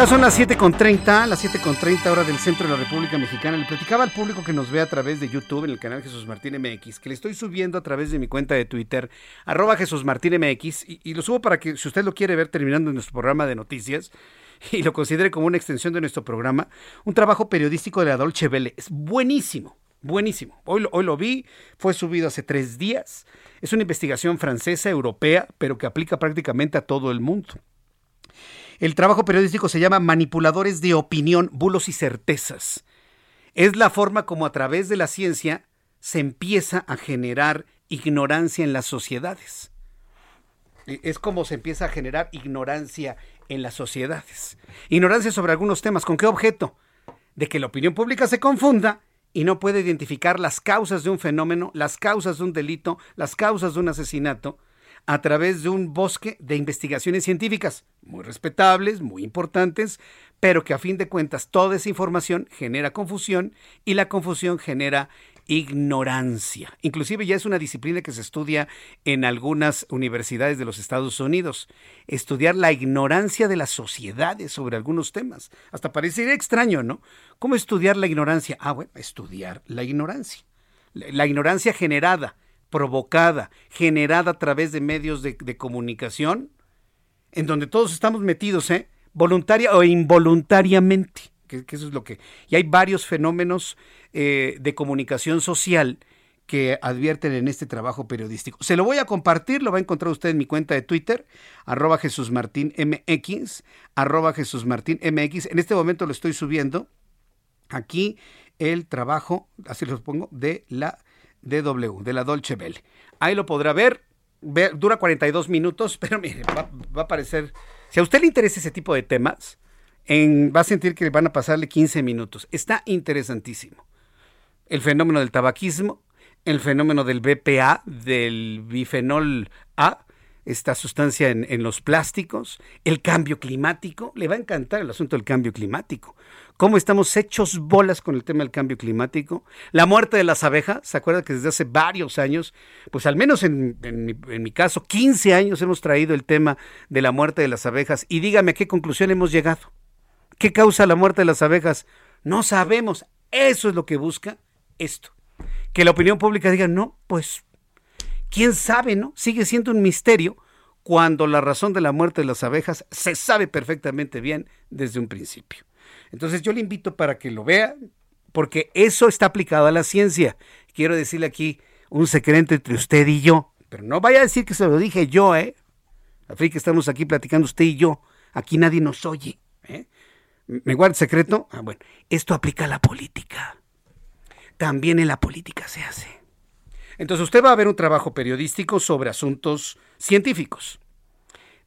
A: Ya son las 7.30, las 7.30 hora del centro de la República Mexicana. Le platicaba al público que nos ve a través de YouTube en el canal Jesús Martín MX, que le estoy subiendo a través de mi cuenta de Twitter, arroba Jesús Martín MX, y, lo subo para que si usted lo quiere ver terminando nuestro programa de noticias y lo considere como una extensión de nuestro programa, un trabajo periodístico de la Dolce Vele. Es buenísimo, buenísimo. Hoy, hoy lo vi, fue subido hace tres días. Es una investigación francesa, europea, pero que aplica prácticamente a todo el mundo. El trabajo periodístico se llama Manipuladores de Opinión, Bulos y Certezas. Es la forma como a través de la ciencia se empieza a generar ignorancia en las sociedades. E, es como se empieza a generar ignorancia en las sociedades. Ignorancia sobre algunos temas. ¿Con qué objeto? De que la opinión pública se confunda y no puede identificar las causas de un fenómeno, las causas de un delito, las causas de un asesinato, a través de un bosque de investigaciones científicas, muy respetables, muy importantes, pero que a fin de cuentas toda esa información genera confusión y la confusión genera ignorancia. Inclusive ya es una disciplina que se estudia en algunas universidades de los Estados Unidos. Estudiar la ignorancia de las sociedades sobre algunos temas. Hasta parecería extraño, ¿no? ¿Cómo estudiar la ignorancia? Ah, bueno, estudiar la ignorancia. La ignorancia generada, provocada, generada a través de medios de, comunicación, en donde todos estamos metidos, ¿eh? Voluntaria o involuntariamente que, eso es lo que... Y hay varios fenómenos eh, de comunicación social que advierten en este trabajo periodístico. Se lo voy a compartir, lo va a encontrar usted en mi cuenta de Twitter, arroba Jesús Martín arroba Jesús Martín MX. En este momento lo estoy subiendo aquí el trabajo, así lo pongo, de la DW, de la Dolce Bell. Ahí lo podrá ver, dura 42 minutos, pero mire, va, va a aparecer, si a usted le interesa ese tipo de temas, va a sentir que van a pasarle 15 minutos. Está interesantísimo. El fenómeno del tabaquismo, el fenómeno del BPA, del bifenol A, esta sustancia en, en, los plásticos, el cambio climático. Le va a encantar el asunto del cambio climático. Cómo estamos hechos bolas con el tema del cambio climático. La muerte de las abejas. ¿Se acuerda que desde hace varios años, pues al menos en, mi, mi caso, 15 años hemos traído el tema de la muerte de las abejas? Y dígame a qué conclusión hemos llegado. ¿Qué causa la muerte de las abejas? No sabemos. Eso es lo que busca esto. Que la opinión pública diga, no, pues, quién sabe, ¿no? Sigue siendo un misterio cuando la razón de la muerte de las abejas se sabe perfectamente bien desde un principio. Entonces yo le invito para que lo vea, porque eso está aplicado a la ciencia. Quiero decirle aquí un secreto entre usted y yo, pero no vaya a decir que se lo dije yo, ¿eh? Así que estamos aquí platicando usted y yo. Aquí nadie nos oye. ¿eh? ¿Me guarda secreto? Ah, bueno, esto aplica a la política. También en la política se hace. Entonces usted va a ver un trabajo periodístico sobre asuntos científicos,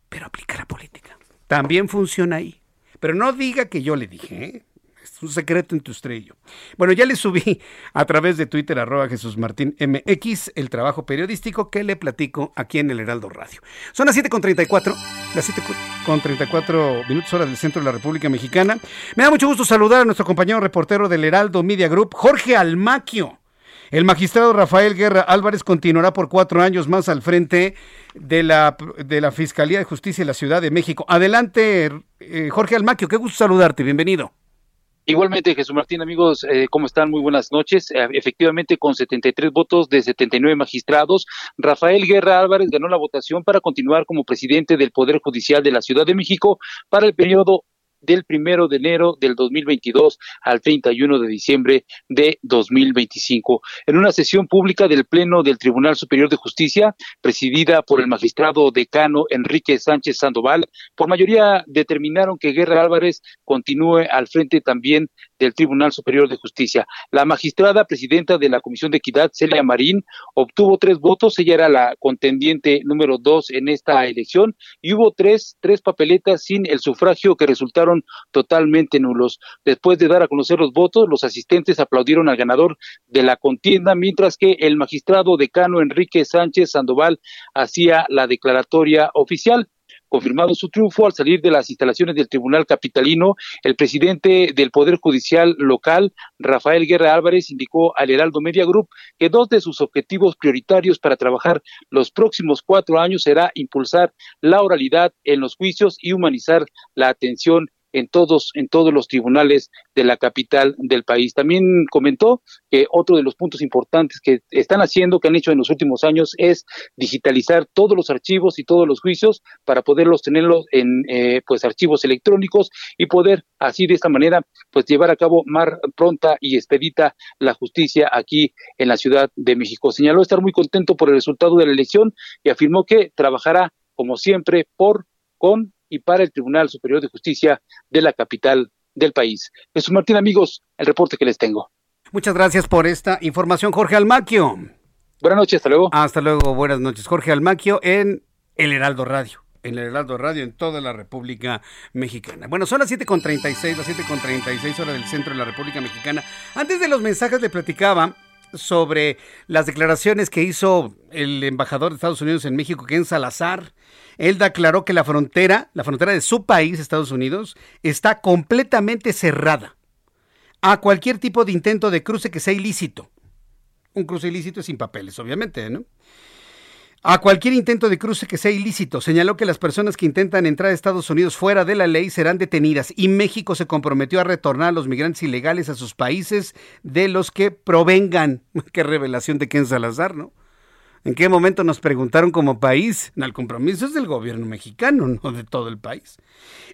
A: pero aplica a la política. También funciona ahí. Pero no diga que yo le dije, ¿eh? un secreto entre usted y yo. Bueno, ya le subí a través de Twitter, arroba Jesús Martín MX, el trabajo periodístico que le platico aquí en el Heraldo Radio. Son las 7.34, las 7.34 minutos hora del centro de la República Mexicana. Me da mucho gusto saludar a nuestro compañero reportero del Heraldo Media Group, Jorge Almaquio. El magistrado Rafael Guerra Álvarez continuará por cuatro años más al frente de la, de la Fiscalía de Justicia de la Ciudad de México. Adelante, eh, Jorge Almaquio, qué gusto saludarte, bienvenido.
V: Igualmente, Jesús Martín, amigos, eh, ¿cómo están? Muy buenas noches. Eh, efectivamente, con 73 votos de 79 magistrados, Rafael Guerra Álvarez ganó la votación para continuar como presidente del Poder Judicial de la Ciudad de México para el periodo del primero de enero del 2022 al 31 de diciembre de 2025. En una sesión pública del Pleno del Tribunal Superior de Justicia, presidida por el magistrado decano Enrique Sánchez Sandoval, por mayoría determinaron que Guerra Álvarez continúe al frente también del Tribunal Superior de Justicia. La magistrada presidenta de la Comisión de Equidad, Celia Marín, obtuvo tres votos. Ella era la contendiente número dos en esta elección y hubo tres, tres papeletas sin el sufragio que resultaron totalmente nulos. Después de dar a conocer los votos, los asistentes aplaudieron al ganador de la contienda, mientras que el magistrado decano Enrique Sánchez Sandoval hacía la declaratoria oficial. Confirmado su triunfo al salir de las instalaciones del Tribunal Capitalino, el presidente del Poder Judicial local, Rafael Guerra Álvarez, indicó al Heraldo Media Group que dos de sus objetivos prioritarios para trabajar los próximos cuatro años será impulsar la oralidad en los juicios y humanizar la atención en todos, en todos los tribunales de la capital del país. También comentó que otro de los puntos importantes que están haciendo, que han hecho en los últimos años, es digitalizar todos los archivos y todos los juicios para poderlos tenerlos en eh, pues archivos electrónicos y poder así de esta manera pues llevar a cabo más pronta y expedita la justicia aquí en la Ciudad de México. Señaló estar muy contento por el resultado de la elección y afirmó que trabajará como siempre por con y para el Tribunal Superior de Justicia de la capital del país. Jesús Martín, amigos, el reporte que les tengo.
A: Muchas gracias por esta información, Jorge Almaquio.
V: Buenas noches, hasta luego.
A: Hasta luego, buenas noches. Jorge Almaquio en El Heraldo Radio. En el Heraldo Radio en toda la República Mexicana. Bueno, son las 7.36, las 7.36 horas del centro de la República Mexicana. Antes de los mensajes le platicaba sobre las declaraciones que hizo el embajador de Estados Unidos en México, Ken Salazar. Él declaró que la frontera, la frontera de su país, Estados Unidos, está completamente cerrada a cualquier tipo de intento de cruce que sea ilícito un cruce ilícito es sin papeles, obviamente, ¿no? A cualquier intento de cruce que sea ilícito, señaló que las personas que intentan entrar a Estados Unidos fuera de la ley serán detenidas y México se comprometió a retornar a los migrantes ilegales a sus países de los que provengan. Qué revelación de Ken Salazar, ¿no? ¿En qué momento nos preguntaron como país? El compromiso es del gobierno mexicano, no de todo el país.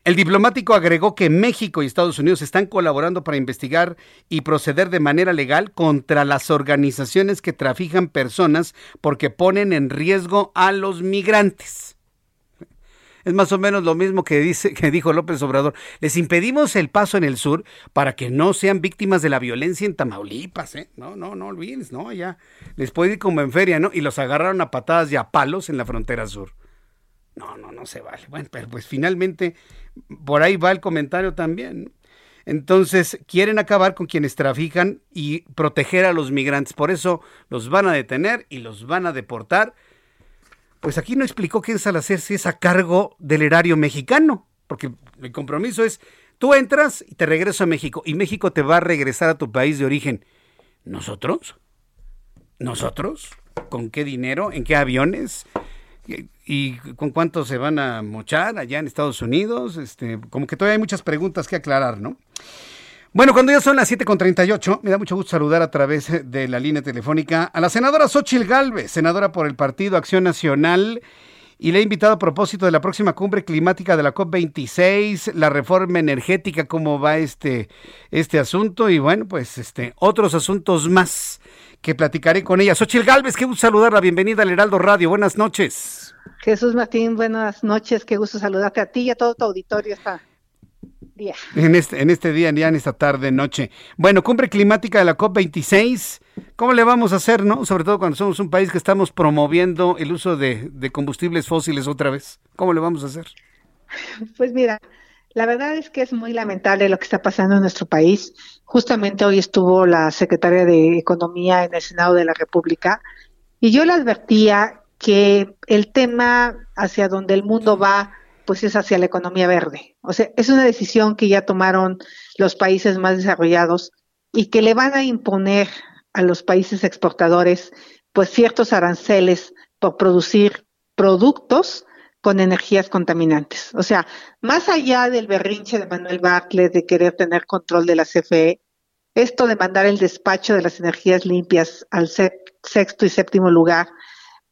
A: El diplomático agregó que México y Estados Unidos están colaborando para investigar y proceder de manera legal contra las organizaciones que trafican personas porque ponen en riesgo a los migrantes. Es más o menos lo mismo que, dice, que dijo López Obrador. Les impedimos el paso en el sur para que no sean víctimas de la violencia en Tamaulipas. ¿eh? No, no, no olvides, no, ya. Les puede ir como en feria, ¿no? Y los agarraron a patadas y a palos en la frontera sur. No, no, no se vale. Bueno, pero pues finalmente por ahí va el comentario también. Entonces, quieren acabar con quienes trafican y proteger a los migrantes. Por eso los van a detener y los van a deportar pues aquí no explicó quién Salazar si es a cargo del erario mexicano, porque el compromiso es, tú entras y te regreso a México, y México te va a regresar a tu país de origen. ¿Nosotros? ¿Nosotros? ¿Con qué dinero? ¿En qué aviones? ¿Y con cuánto se van a mochar allá en Estados Unidos? Este, como que todavía hay muchas preguntas que aclarar, ¿no? Bueno, cuando ya son las 7.38, me da mucho gusto saludar a través de la línea telefónica a la senadora Xochil Gálvez, senadora por el Partido Acción Nacional, y le he invitado a propósito de la próxima cumbre climática de la COP26, la reforma energética, cómo va este, este asunto, y bueno, pues este, otros asuntos más que platicaré con ella. Xochil Gálvez, qué gusto saludarla, bienvenida al Heraldo Radio, buenas noches.
W: Jesús Martín, buenas noches, qué gusto saludarte a ti y a todo tu auditorio
A: en este, en este día, ya en esta tarde, noche. Bueno, cumbre climática de la COP26. ¿Cómo le vamos a hacer, no? Sobre todo cuando somos un país que estamos promoviendo el uso de, de combustibles fósiles otra vez. ¿Cómo le vamos a hacer?
W: Pues mira, la verdad es que es muy lamentable lo que está pasando en nuestro país. Justamente hoy estuvo la secretaria de Economía en el Senado de la República y yo le advertía que el tema hacia donde el mundo va pues es hacia la economía verde. O sea, es una decisión que ya tomaron los países más desarrollados y que le van a imponer a los países exportadores pues ciertos aranceles por producir productos con energías contaminantes. O sea, más allá del berrinche de Manuel Bartlett de querer tener control de la CFE, esto de mandar el despacho de las energías limpias al sexto y séptimo lugar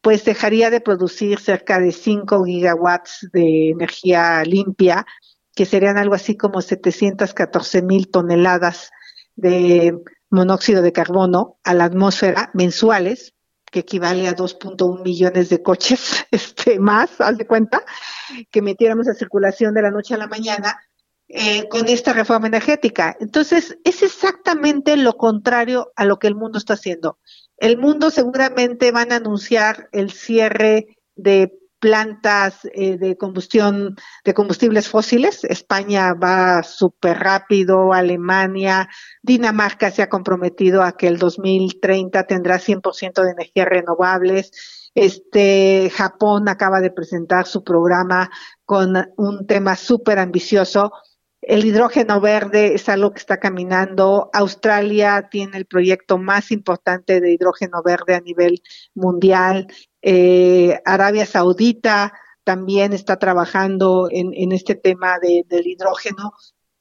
W: pues dejaría de producir cerca de 5 gigawatts de energía limpia, que serían algo así como 714 mil toneladas de monóxido de carbono a la atmósfera mensuales, que equivale a 2.1 millones de coches este, más, haz de cuenta, que metiéramos a circulación de la noche a la mañana eh, con esta reforma energética. Entonces, es exactamente lo contrario a lo que el mundo está haciendo. El mundo seguramente van a anunciar el cierre de plantas eh, de combustión de combustibles fósiles. España va súper rápido, Alemania, Dinamarca se ha comprometido a que el 2030 tendrá 100% de energías renovables. Este Japón acaba de presentar su programa con un tema súper ambicioso el hidrógeno verde es algo que está caminando. Australia tiene el proyecto más importante de hidrógeno verde a nivel mundial. Eh, Arabia Saudita también está trabajando en, este tema del hidrógeno.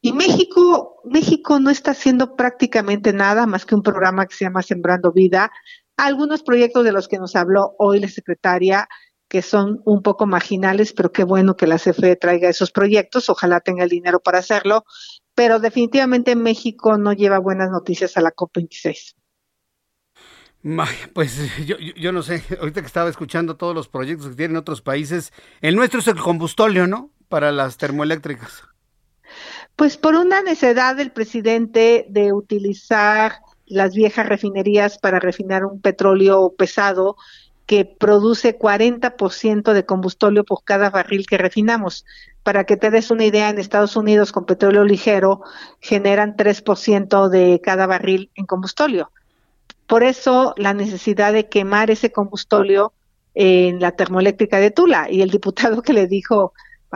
W: Y México, México no está haciendo prácticamente nada más que un programa que se llama Sembrando Vida. Algunos proyectos de los que nos habló hoy la secretaria que son un poco marginales, pero qué bueno que la CFE traiga esos proyectos, ojalá tenga el dinero para hacerlo, pero definitivamente México no lleva buenas noticias a la COP26.
A: Pues yo, yo, no sé, ahorita que estaba escuchando todos los proyectos que tienen otros países, el nuestro es el combustóleo, ¿no? Para las termoeléctricas.
W: Pues por una necesidad del presidente de utilizar las viejas refinerías para refinar un petróleo pesado que produce 40% de combustible por cada barril que refinamos. Para que te des una idea, en Estados Unidos con petróleo ligero generan 3% de cada barril en combustible. Por eso la necesidad de quemar ese combustible en la termoeléctrica de Tula. Y el diputado que le dijo,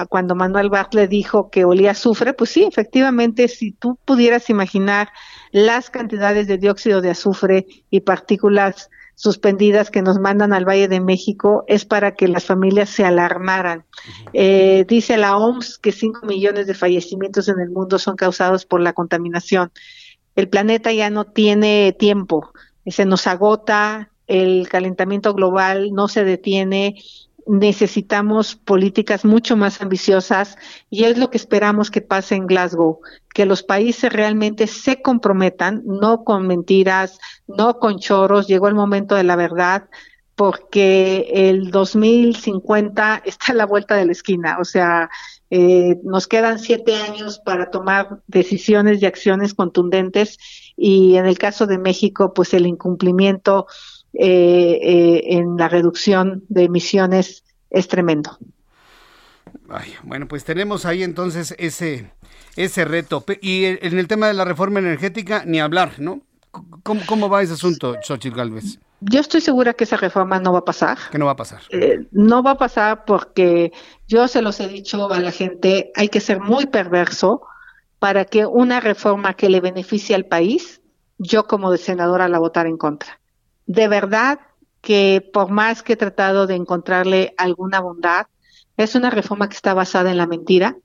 W: cuando Manuel Bartlett dijo que olía azufre, pues sí, efectivamente, si tú pudieras imaginar las cantidades de dióxido de azufre y partículas suspendidas que nos mandan al Valle de México es para que las familias se alarmaran. Eh, dice la OMS que 5 millones de fallecimientos en el mundo son causados por la contaminación. El planeta ya no tiene tiempo, se nos agota, el calentamiento global no se detiene, necesitamos políticas mucho más ambiciosas y es lo que esperamos que pase en Glasgow, que los países realmente se comprometan, no con mentiras, no con choros, llegó el momento de la verdad, porque el 2050 está a la vuelta de la esquina, o sea, eh, nos quedan siete años para tomar decisiones y acciones contundentes y en el caso de México, pues el incumplimiento eh, eh, en la reducción de emisiones es tremendo.
A: bueno, pues tenemos ahí entonces ese, ese reto. Y en el tema de la reforma energética, ni hablar, ¿no? ¿Cómo, va ese asunto, Xochitl Galvez?
W: Yo estoy segura que esa reforma no va a pasar.
A: Que no va a pasar.
W: Eh, no va a pasar porque yo se los he dicho a la gente, hay que ser muy perverso para que una reforma que le beneficie al país, yo como senadora la votar en contra de verdad que por más que he tratado de encontrarle alguna bondad, es una reforma que está basada en la mentira.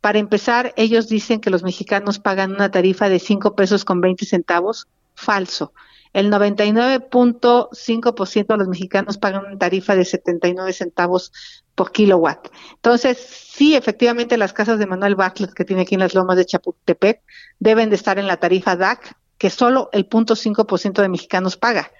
W: Para empezar, ellos dicen que los mexicanos pagan una tarifa de 5 pesos con 20 centavos. Falso. El 99.5% de los mexicanos pagan una tarifa de 79 centavos por kilowatt. Entonces, sí, efectivamente, las casas de Manuel Bartlett que tiene aquí en las lomas de Chapultepec deben de estar en la tarifa DAC, que solo el 0.5% de mexicanos paga.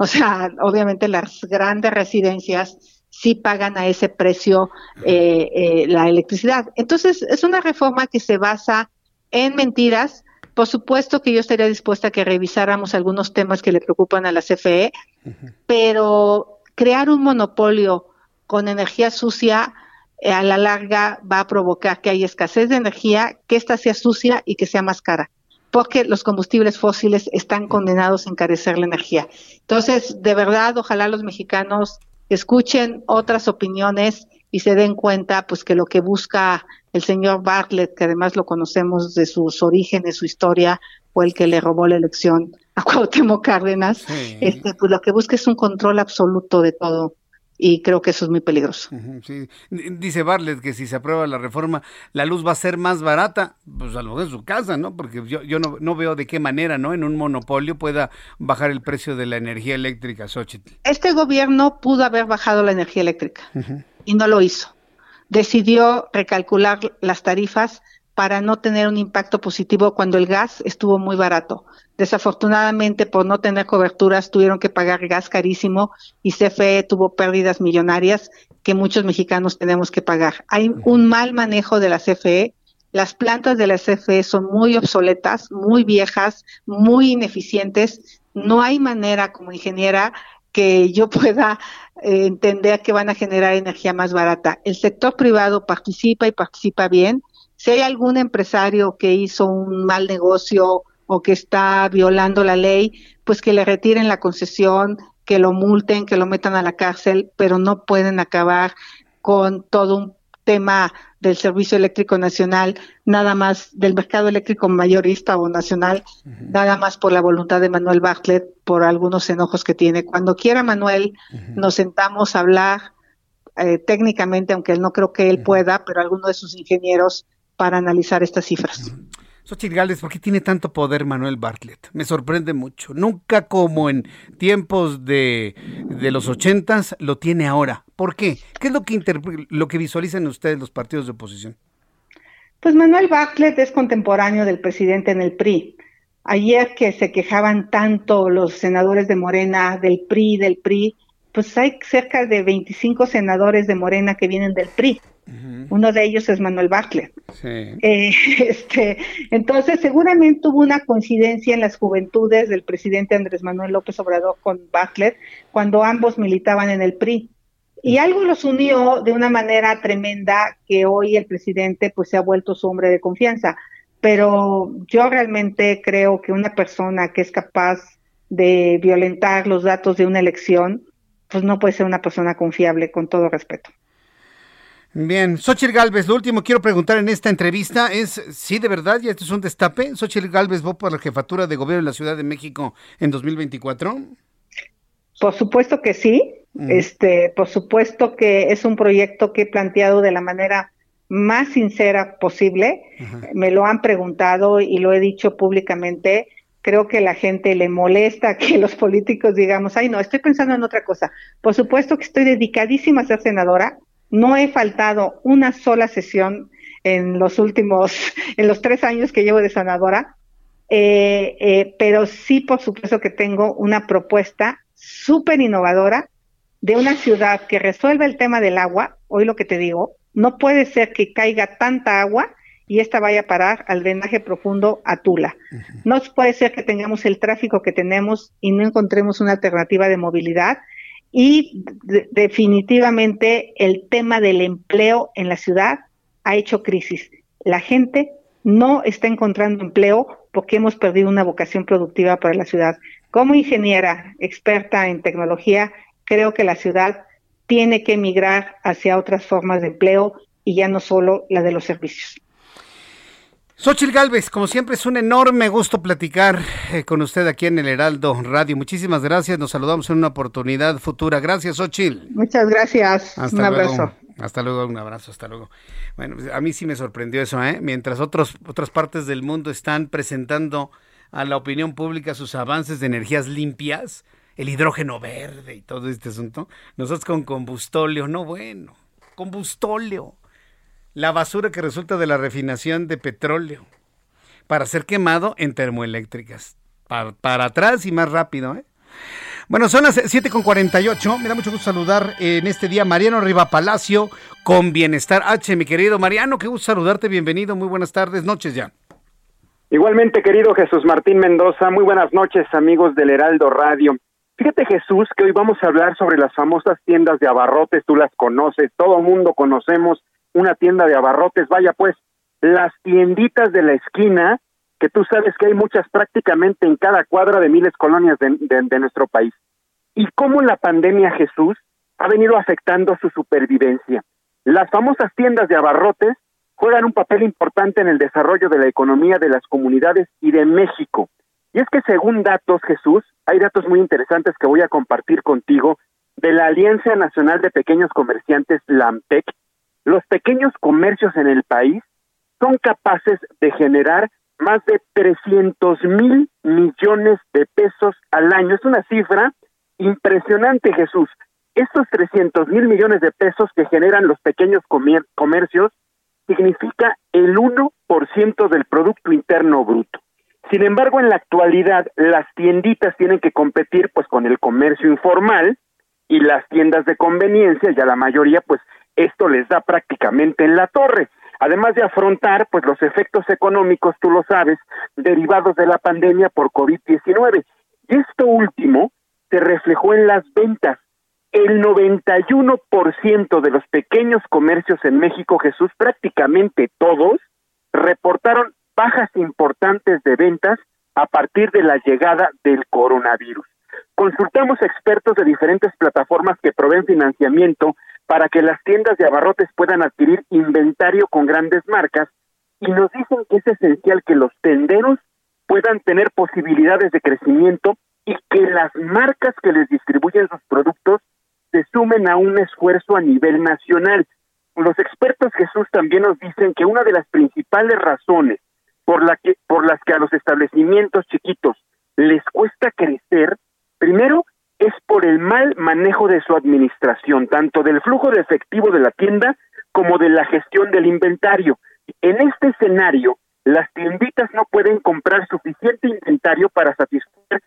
W: O sea, obviamente las grandes residencias sí pagan a ese precio eh, eh, la electricidad. Entonces, es una reforma que se basa en mentiras. Por supuesto que yo estaría dispuesta a que revisáramos algunos temas que le preocupan a la CFE, pero crear un monopolio con energía sucia eh, a la larga va a provocar que haya escasez de energía, que ésta sea sucia y que sea más cara porque los combustibles fósiles están condenados a encarecer la energía. Entonces, de verdad, ojalá los mexicanos escuchen otras opiniones y se den cuenta pues que lo que busca el señor Bartlett, que además lo conocemos de sus orígenes, su historia, fue el que le robó la elección a Cuauhtémoc Cárdenas, este, pues lo que busca es un control absoluto de todo y creo que eso es muy peligroso.
A: Dice Barlet que si se aprueba la reforma, la luz va a ser más barata, pues a lo mejor en su casa, ¿no? Porque yo, yo no, no, veo de qué manera, ¿no? En un monopolio pueda bajar el precio de la energía eléctrica, Xochitl.
W: Este gobierno pudo haber bajado la energía eléctrica y no lo hizo. Decidió recalcular las tarifas para no tener un impacto positivo cuando el gas estuvo muy barato. Desafortunadamente, por no tener coberturas, tuvieron que pagar gas carísimo y CFE tuvo pérdidas millonarias que muchos mexicanos tenemos que pagar. Hay un mal manejo de la CFE. Las plantas de la CFE son muy obsoletas, muy viejas, muy ineficientes. No hay manera como ingeniera que yo pueda eh, entender que van a generar energía más barata. El sector privado participa y participa bien. Si hay algún empresario que hizo un mal negocio o que está violando la ley, pues que le retiren la concesión, que lo multen, que lo metan a la cárcel, pero no pueden acabar con todo un tema del Servicio Eléctrico Nacional, nada más del mercado eléctrico mayorista o nacional, nada más por la voluntad de Manuel Bartlett, por algunos enojos que tiene. Cuando quiera Manuel, nos sentamos a hablar eh, técnicamente, aunque no creo que él pueda, pero alguno de sus ingenieros para analizar estas cifras.
A: Xochitl Gálvez, ¿por qué tiene tanto poder Manuel Bartlett? Me sorprende mucho. Nunca como en tiempos de, de los ochentas lo tiene ahora. ¿Por qué? ¿Qué es lo que, lo que visualizan ustedes los partidos de oposición?
W: Pues Manuel Bartlett es contemporáneo del presidente en el PRI. Ayer que se quejaban tanto los senadores de Morena del PRI, del PRI, pues hay cerca de 25 senadores de Morena que vienen del PRI. Uno de ellos es Manuel Bartlett. Eh, este, entonces, seguramente hubo una coincidencia en las juventudes del presidente Andrés Manuel López Obrador con Bartlett cuando ambos militaban en el PRI. Y algo los unió de una manera tremenda que hoy el presidente pues se ha vuelto su hombre de confianza. Pero yo realmente creo que una persona que es capaz de violentar los datos de una elección, pues no puede ser una persona confiable, con todo respeto.
A: Bien, Xochitl Galvez, lo último quiero preguntar en esta entrevista es, ¿sí de verdad ya esto es un destape? ¿Xochitl Galvez va por la jefatura de gobierno de la Ciudad de México en 2024?
W: Por supuesto que sí, mm. este, por supuesto que es un proyecto que he planteado de la manera más sincera posible. Me lo han preguntado y lo he dicho públicamente creo que la gente le molesta que los políticos digamos, ay, no, estoy pensando en otra cosa. Por supuesto que estoy dedicadísima a ser senadora. No he faltado una sola sesión en los últimos, en los tres años que llevo de senadora. Eh, eh, pero sí, por supuesto que tengo una propuesta súper innovadora de una ciudad que resuelva el tema del agua. Hoy lo que te digo, no puede ser que caiga tanta agua y esta vaya a parar al drenaje profundo a Tula. No puede ser que tengamos el tráfico que tenemos y no encontremos una alternativa de movilidad. Y definitivamente el tema del empleo en la ciudad ha hecho crisis. La gente no está encontrando empleo porque hemos perdido una vocación productiva para la ciudad. Como ingeniera experta en tecnología, creo que la ciudad tiene que migrar hacia otras formas de empleo y ya no solo la de los servicios.
A: Xochil Galvez, como siempre es un enorme gusto platicar eh, con usted aquí en el Heraldo Radio. Muchísimas gracias, nos saludamos en una oportunidad futura. Gracias, Xochil.
W: Muchas gracias, un abrazo.
A: Hasta luego, un abrazo, hasta luego. Bueno, pues, a mí sí me sorprendió eso, ¿eh? Mientras otros, otras partes del mundo están presentando a la opinión pública sus avances de energías limpias, el hidrógeno verde y todo este asunto, nosotros con combustóleo, no bueno, combustóleo la basura que resulta de la refinación de petróleo para ser quemado en termoeléctricas. Para, atrás y más rápido. ¿eh? Bueno, son las 7.48. Me da mucho gusto saludar en este día Mariano Riva Palacio con Bienestar H. Mi querido Mariano, qué gusto saludarte. Bienvenido. Muy buenas tardes, noches ya.
X: Igualmente, querido Jesús Martín Mendoza. Muy buenas noches, amigos del Heraldo Radio. Fíjate, Jesús, que hoy vamos a hablar sobre las famosas tiendas de abarrotes. Tú las conoces, todo mundo conocemos una tienda de abarrotes, vaya pues, las tienditas de la esquina, que tú sabes que hay muchas prácticamente en cada cuadra de miles colonias de, de, nuestro país. Y cómo la pandemia Jesús ha venido afectando su supervivencia. Las famosas tiendas de abarrotes juegan un papel importante en el desarrollo de la economía de las comunidades y de México. Y es que según datos, Jesús, hay datos muy interesantes que voy a compartir contigo de la Alianza Nacional de Pequeños Comerciantes, LAMPEC, los pequeños comercios en el país son capaces de generar más de 300 mil millones de pesos al año. Es una cifra impresionante, Jesús. Estos 300 mil millones de pesos que generan los pequeños comercios significa el 1% del Producto Interno Bruto. Sin embargo, en la actualidad, las tienditas tienen que competir pues con el comercio informal y las tiendas de conveniencia, ya la mayoría pues esto les da prácticamente en la torre. Además de afrontar pues los efectos económicos, tú lo sabes, derivados de la pandemia por COVID-19. Y esto último se reflejó en las ventas. El 91% de los pequeños comercios en México, Jesús, prácticamente todos, reportaron bajas importantes de ventas a partir de la llegada del coronavirus. Consultamos expertos de diferentes plataformas que proveen financiamiento para que las tiendas de abarrotes puedan adquirir inventario con grandes marcas y nos dicen que es esencial que los tenderos puedan tener posibilidades de crecimiento y que las marcas que les distribuyen sus productos se sumen a un esfuerzo a nivel nacional. Los expertos Jesús también nos dicen que una de las principales razones por, la que, por las que a los establecimientos chiquitos les cuesta crecer, primero es por el mal manejo de su administración, tanto del flujo de efectivo de la tienda como de la gestión del inventario. En este escenario, las tienditas no pueden comprar suficiente inventario para satisfacer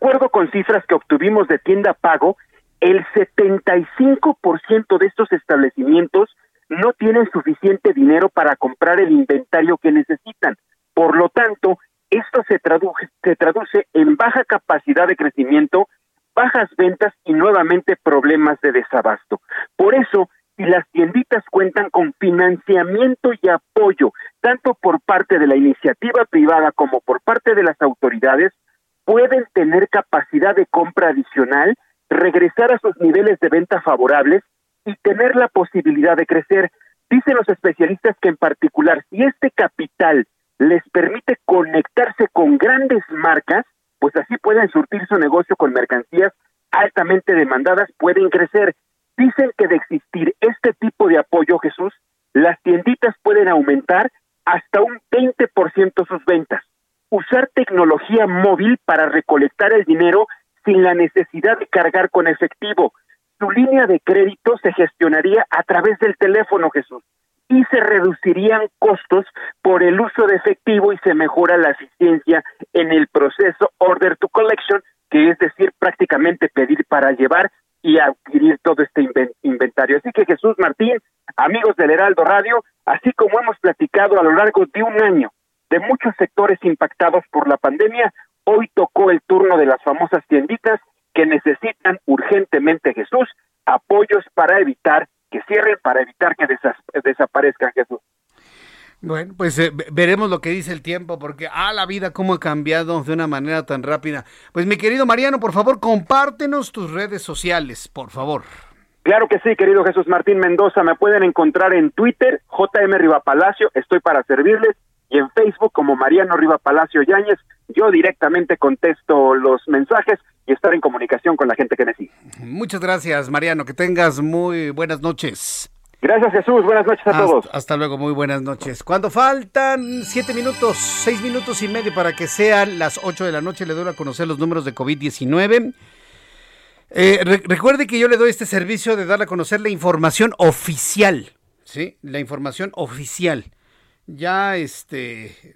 X: acuerdo con cifras que obtuvimos de tienda pago, el 75% de estos establecimientos no tienen suficiente dinero para comprar el inventario que necesitan. Por lo tanto, esto se traduce, se traduce en baja capacidad de crecimiento, bajas ventas y nuevamente problemas de desabasto. Por eso, si las tienditas cuentan con financiamiento y apoyo, tanto por parte de la iniciativa privada como por parte de las autoridades, pueden tener capacidad de compra adicional, regresar a sus niveles de venta favorables y tener la posibilidad de crecer. Dicen los especialistas que en particular, si este capital les permite conectarse con grandes marcas, pues así pueden surtir su negocio con mercancías altamente demandadas, pueden crecer. Dicen que de existir este tipo de apoyo, Jesús, las tienditas pueden aumentar hasta un 20% sus ventas. Usar tecnología móvil para recolectar el dinero sin la necesidad de cargar con efectivo. Su línea de crédito se gestionaría a través del teléfono, Jesús y se reducirían costos por el uso de efectivo y se mejora la eficiencia en el proceso order to collection, que es decir, prácticamente pedir para llevar y adquirir todo este inventario. Así que Jesús Martín, amigos del Heraldo Radio, así como hemos platicado a lo largo de un año de muchos sectores impactados por la pandemia, hoy tocó el turno de las famosas tienditas que necesitan urgentemente Jesús apoyos para evitar para evitar que desaparezcan, Jesús.
A: Bueno, pues eh, veremos lo que dice el tiempo, porque ah, la vida cómo ha cambiado de una manera tan rápida. Pues mi querido Mariano, por favor, compártenos tus redes sociales, por favor.
X: Claro que sí, querido Jesús Martín Mendoza, me pueden encontrar en Twitter, JM Riva Palacio, estoy para servirles, y en Facebook como Mariano Riva Palacio Yáñez, yo directamente contesto los mensajes y estar en comunicación con la gente que me sigue.
A: Muchas gracias, Mariano. Que tengas muy buenas noches.
X: Gracias, Jesús. Buenas noches a todos.
A: Hasta luego, muy buenas noches. Cuando faltan siete minutos, seis minutos y medio para que sean las ocho de la noche, le doy a conocer los números de COVID-19. Eh, recuerde que yo le doy este servicio de darle a conocer la información oficial, ¿sí? La información oficial. Ya, este,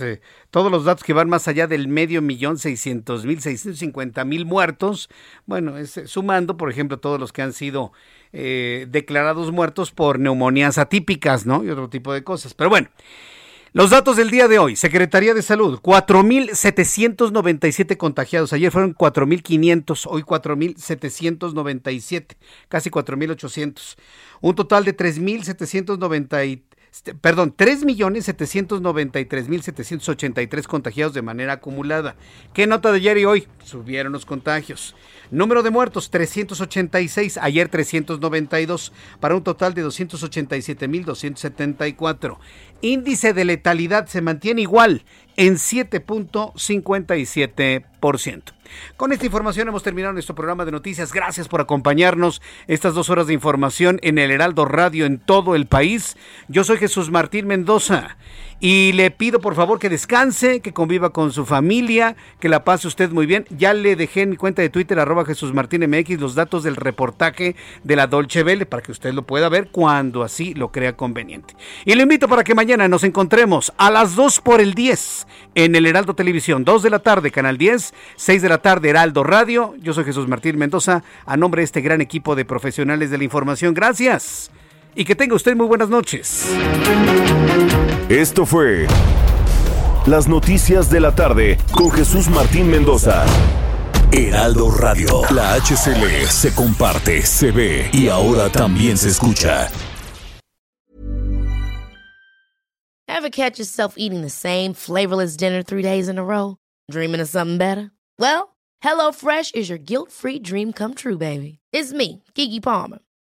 A: eh, todos los datos que van más allá del medio millón seiscientos mil, seiscientos cincuenta mil muertos, bueno, eh, sumando, por ejemplo, todos los que han sido eh, declarados muertos por neumonías atípicas, ¿no? Y otro tipo de cosas. Pero bueno, los datos del día de hoy, Secretaría de Salud, 4.797 contagiados. Ayer fueron 4.500, hoy 4.797, casi 4.800. Un total de 3.793 este, perdón, 3.793.783 contagiados de manera acumulada. ¿Qué nota de ayer y hoy? Subieron los contagios. Número de muertos, 386, ayer 392, para un total de 287.274. Índice de letalidad se mantiene igual en 7.57%. Con esta información hemos terminado nuestro programa de noticias. Gracias por acompañarnos estas dos horas de información en el Heraldo Radio en todo el país. Yo soy Jesús Martín Mendoza y le pido por favor que descanse, que conviva con su familia, que la pase usted muy bien. Ya le dejé en mi cuenta de Twitter, arroba Jesús Martín MX, los datos del reportaje de la Dolce Vele para que usted lo pueda ver cuando así lo crea conveniente. Y le invito para que mañana nos encontremos a las 2 por el 10 en el Heraldo Televisión, 2 de la tarde, Canal 10, 6 de la tarde, Heraldo Radio. Yo soy Jesús Martín Mendoza, a nombre de este gran equipo de profesionales de la información. Gracias y que tenga usted muy buenas noches.
J: Esto fue Las Noticias de la Tarde con Jesús Martín Mendoza. Heraldo Radio, la HCL se comparte, se ve y ahora también se escucha.
Y: Ever catch yourself eating the same flavorless dinner three days in a row? Dreaming of something better? Well, HelloFresh is your guilt-free dream come true, baby. It's me, Kiki Palmer.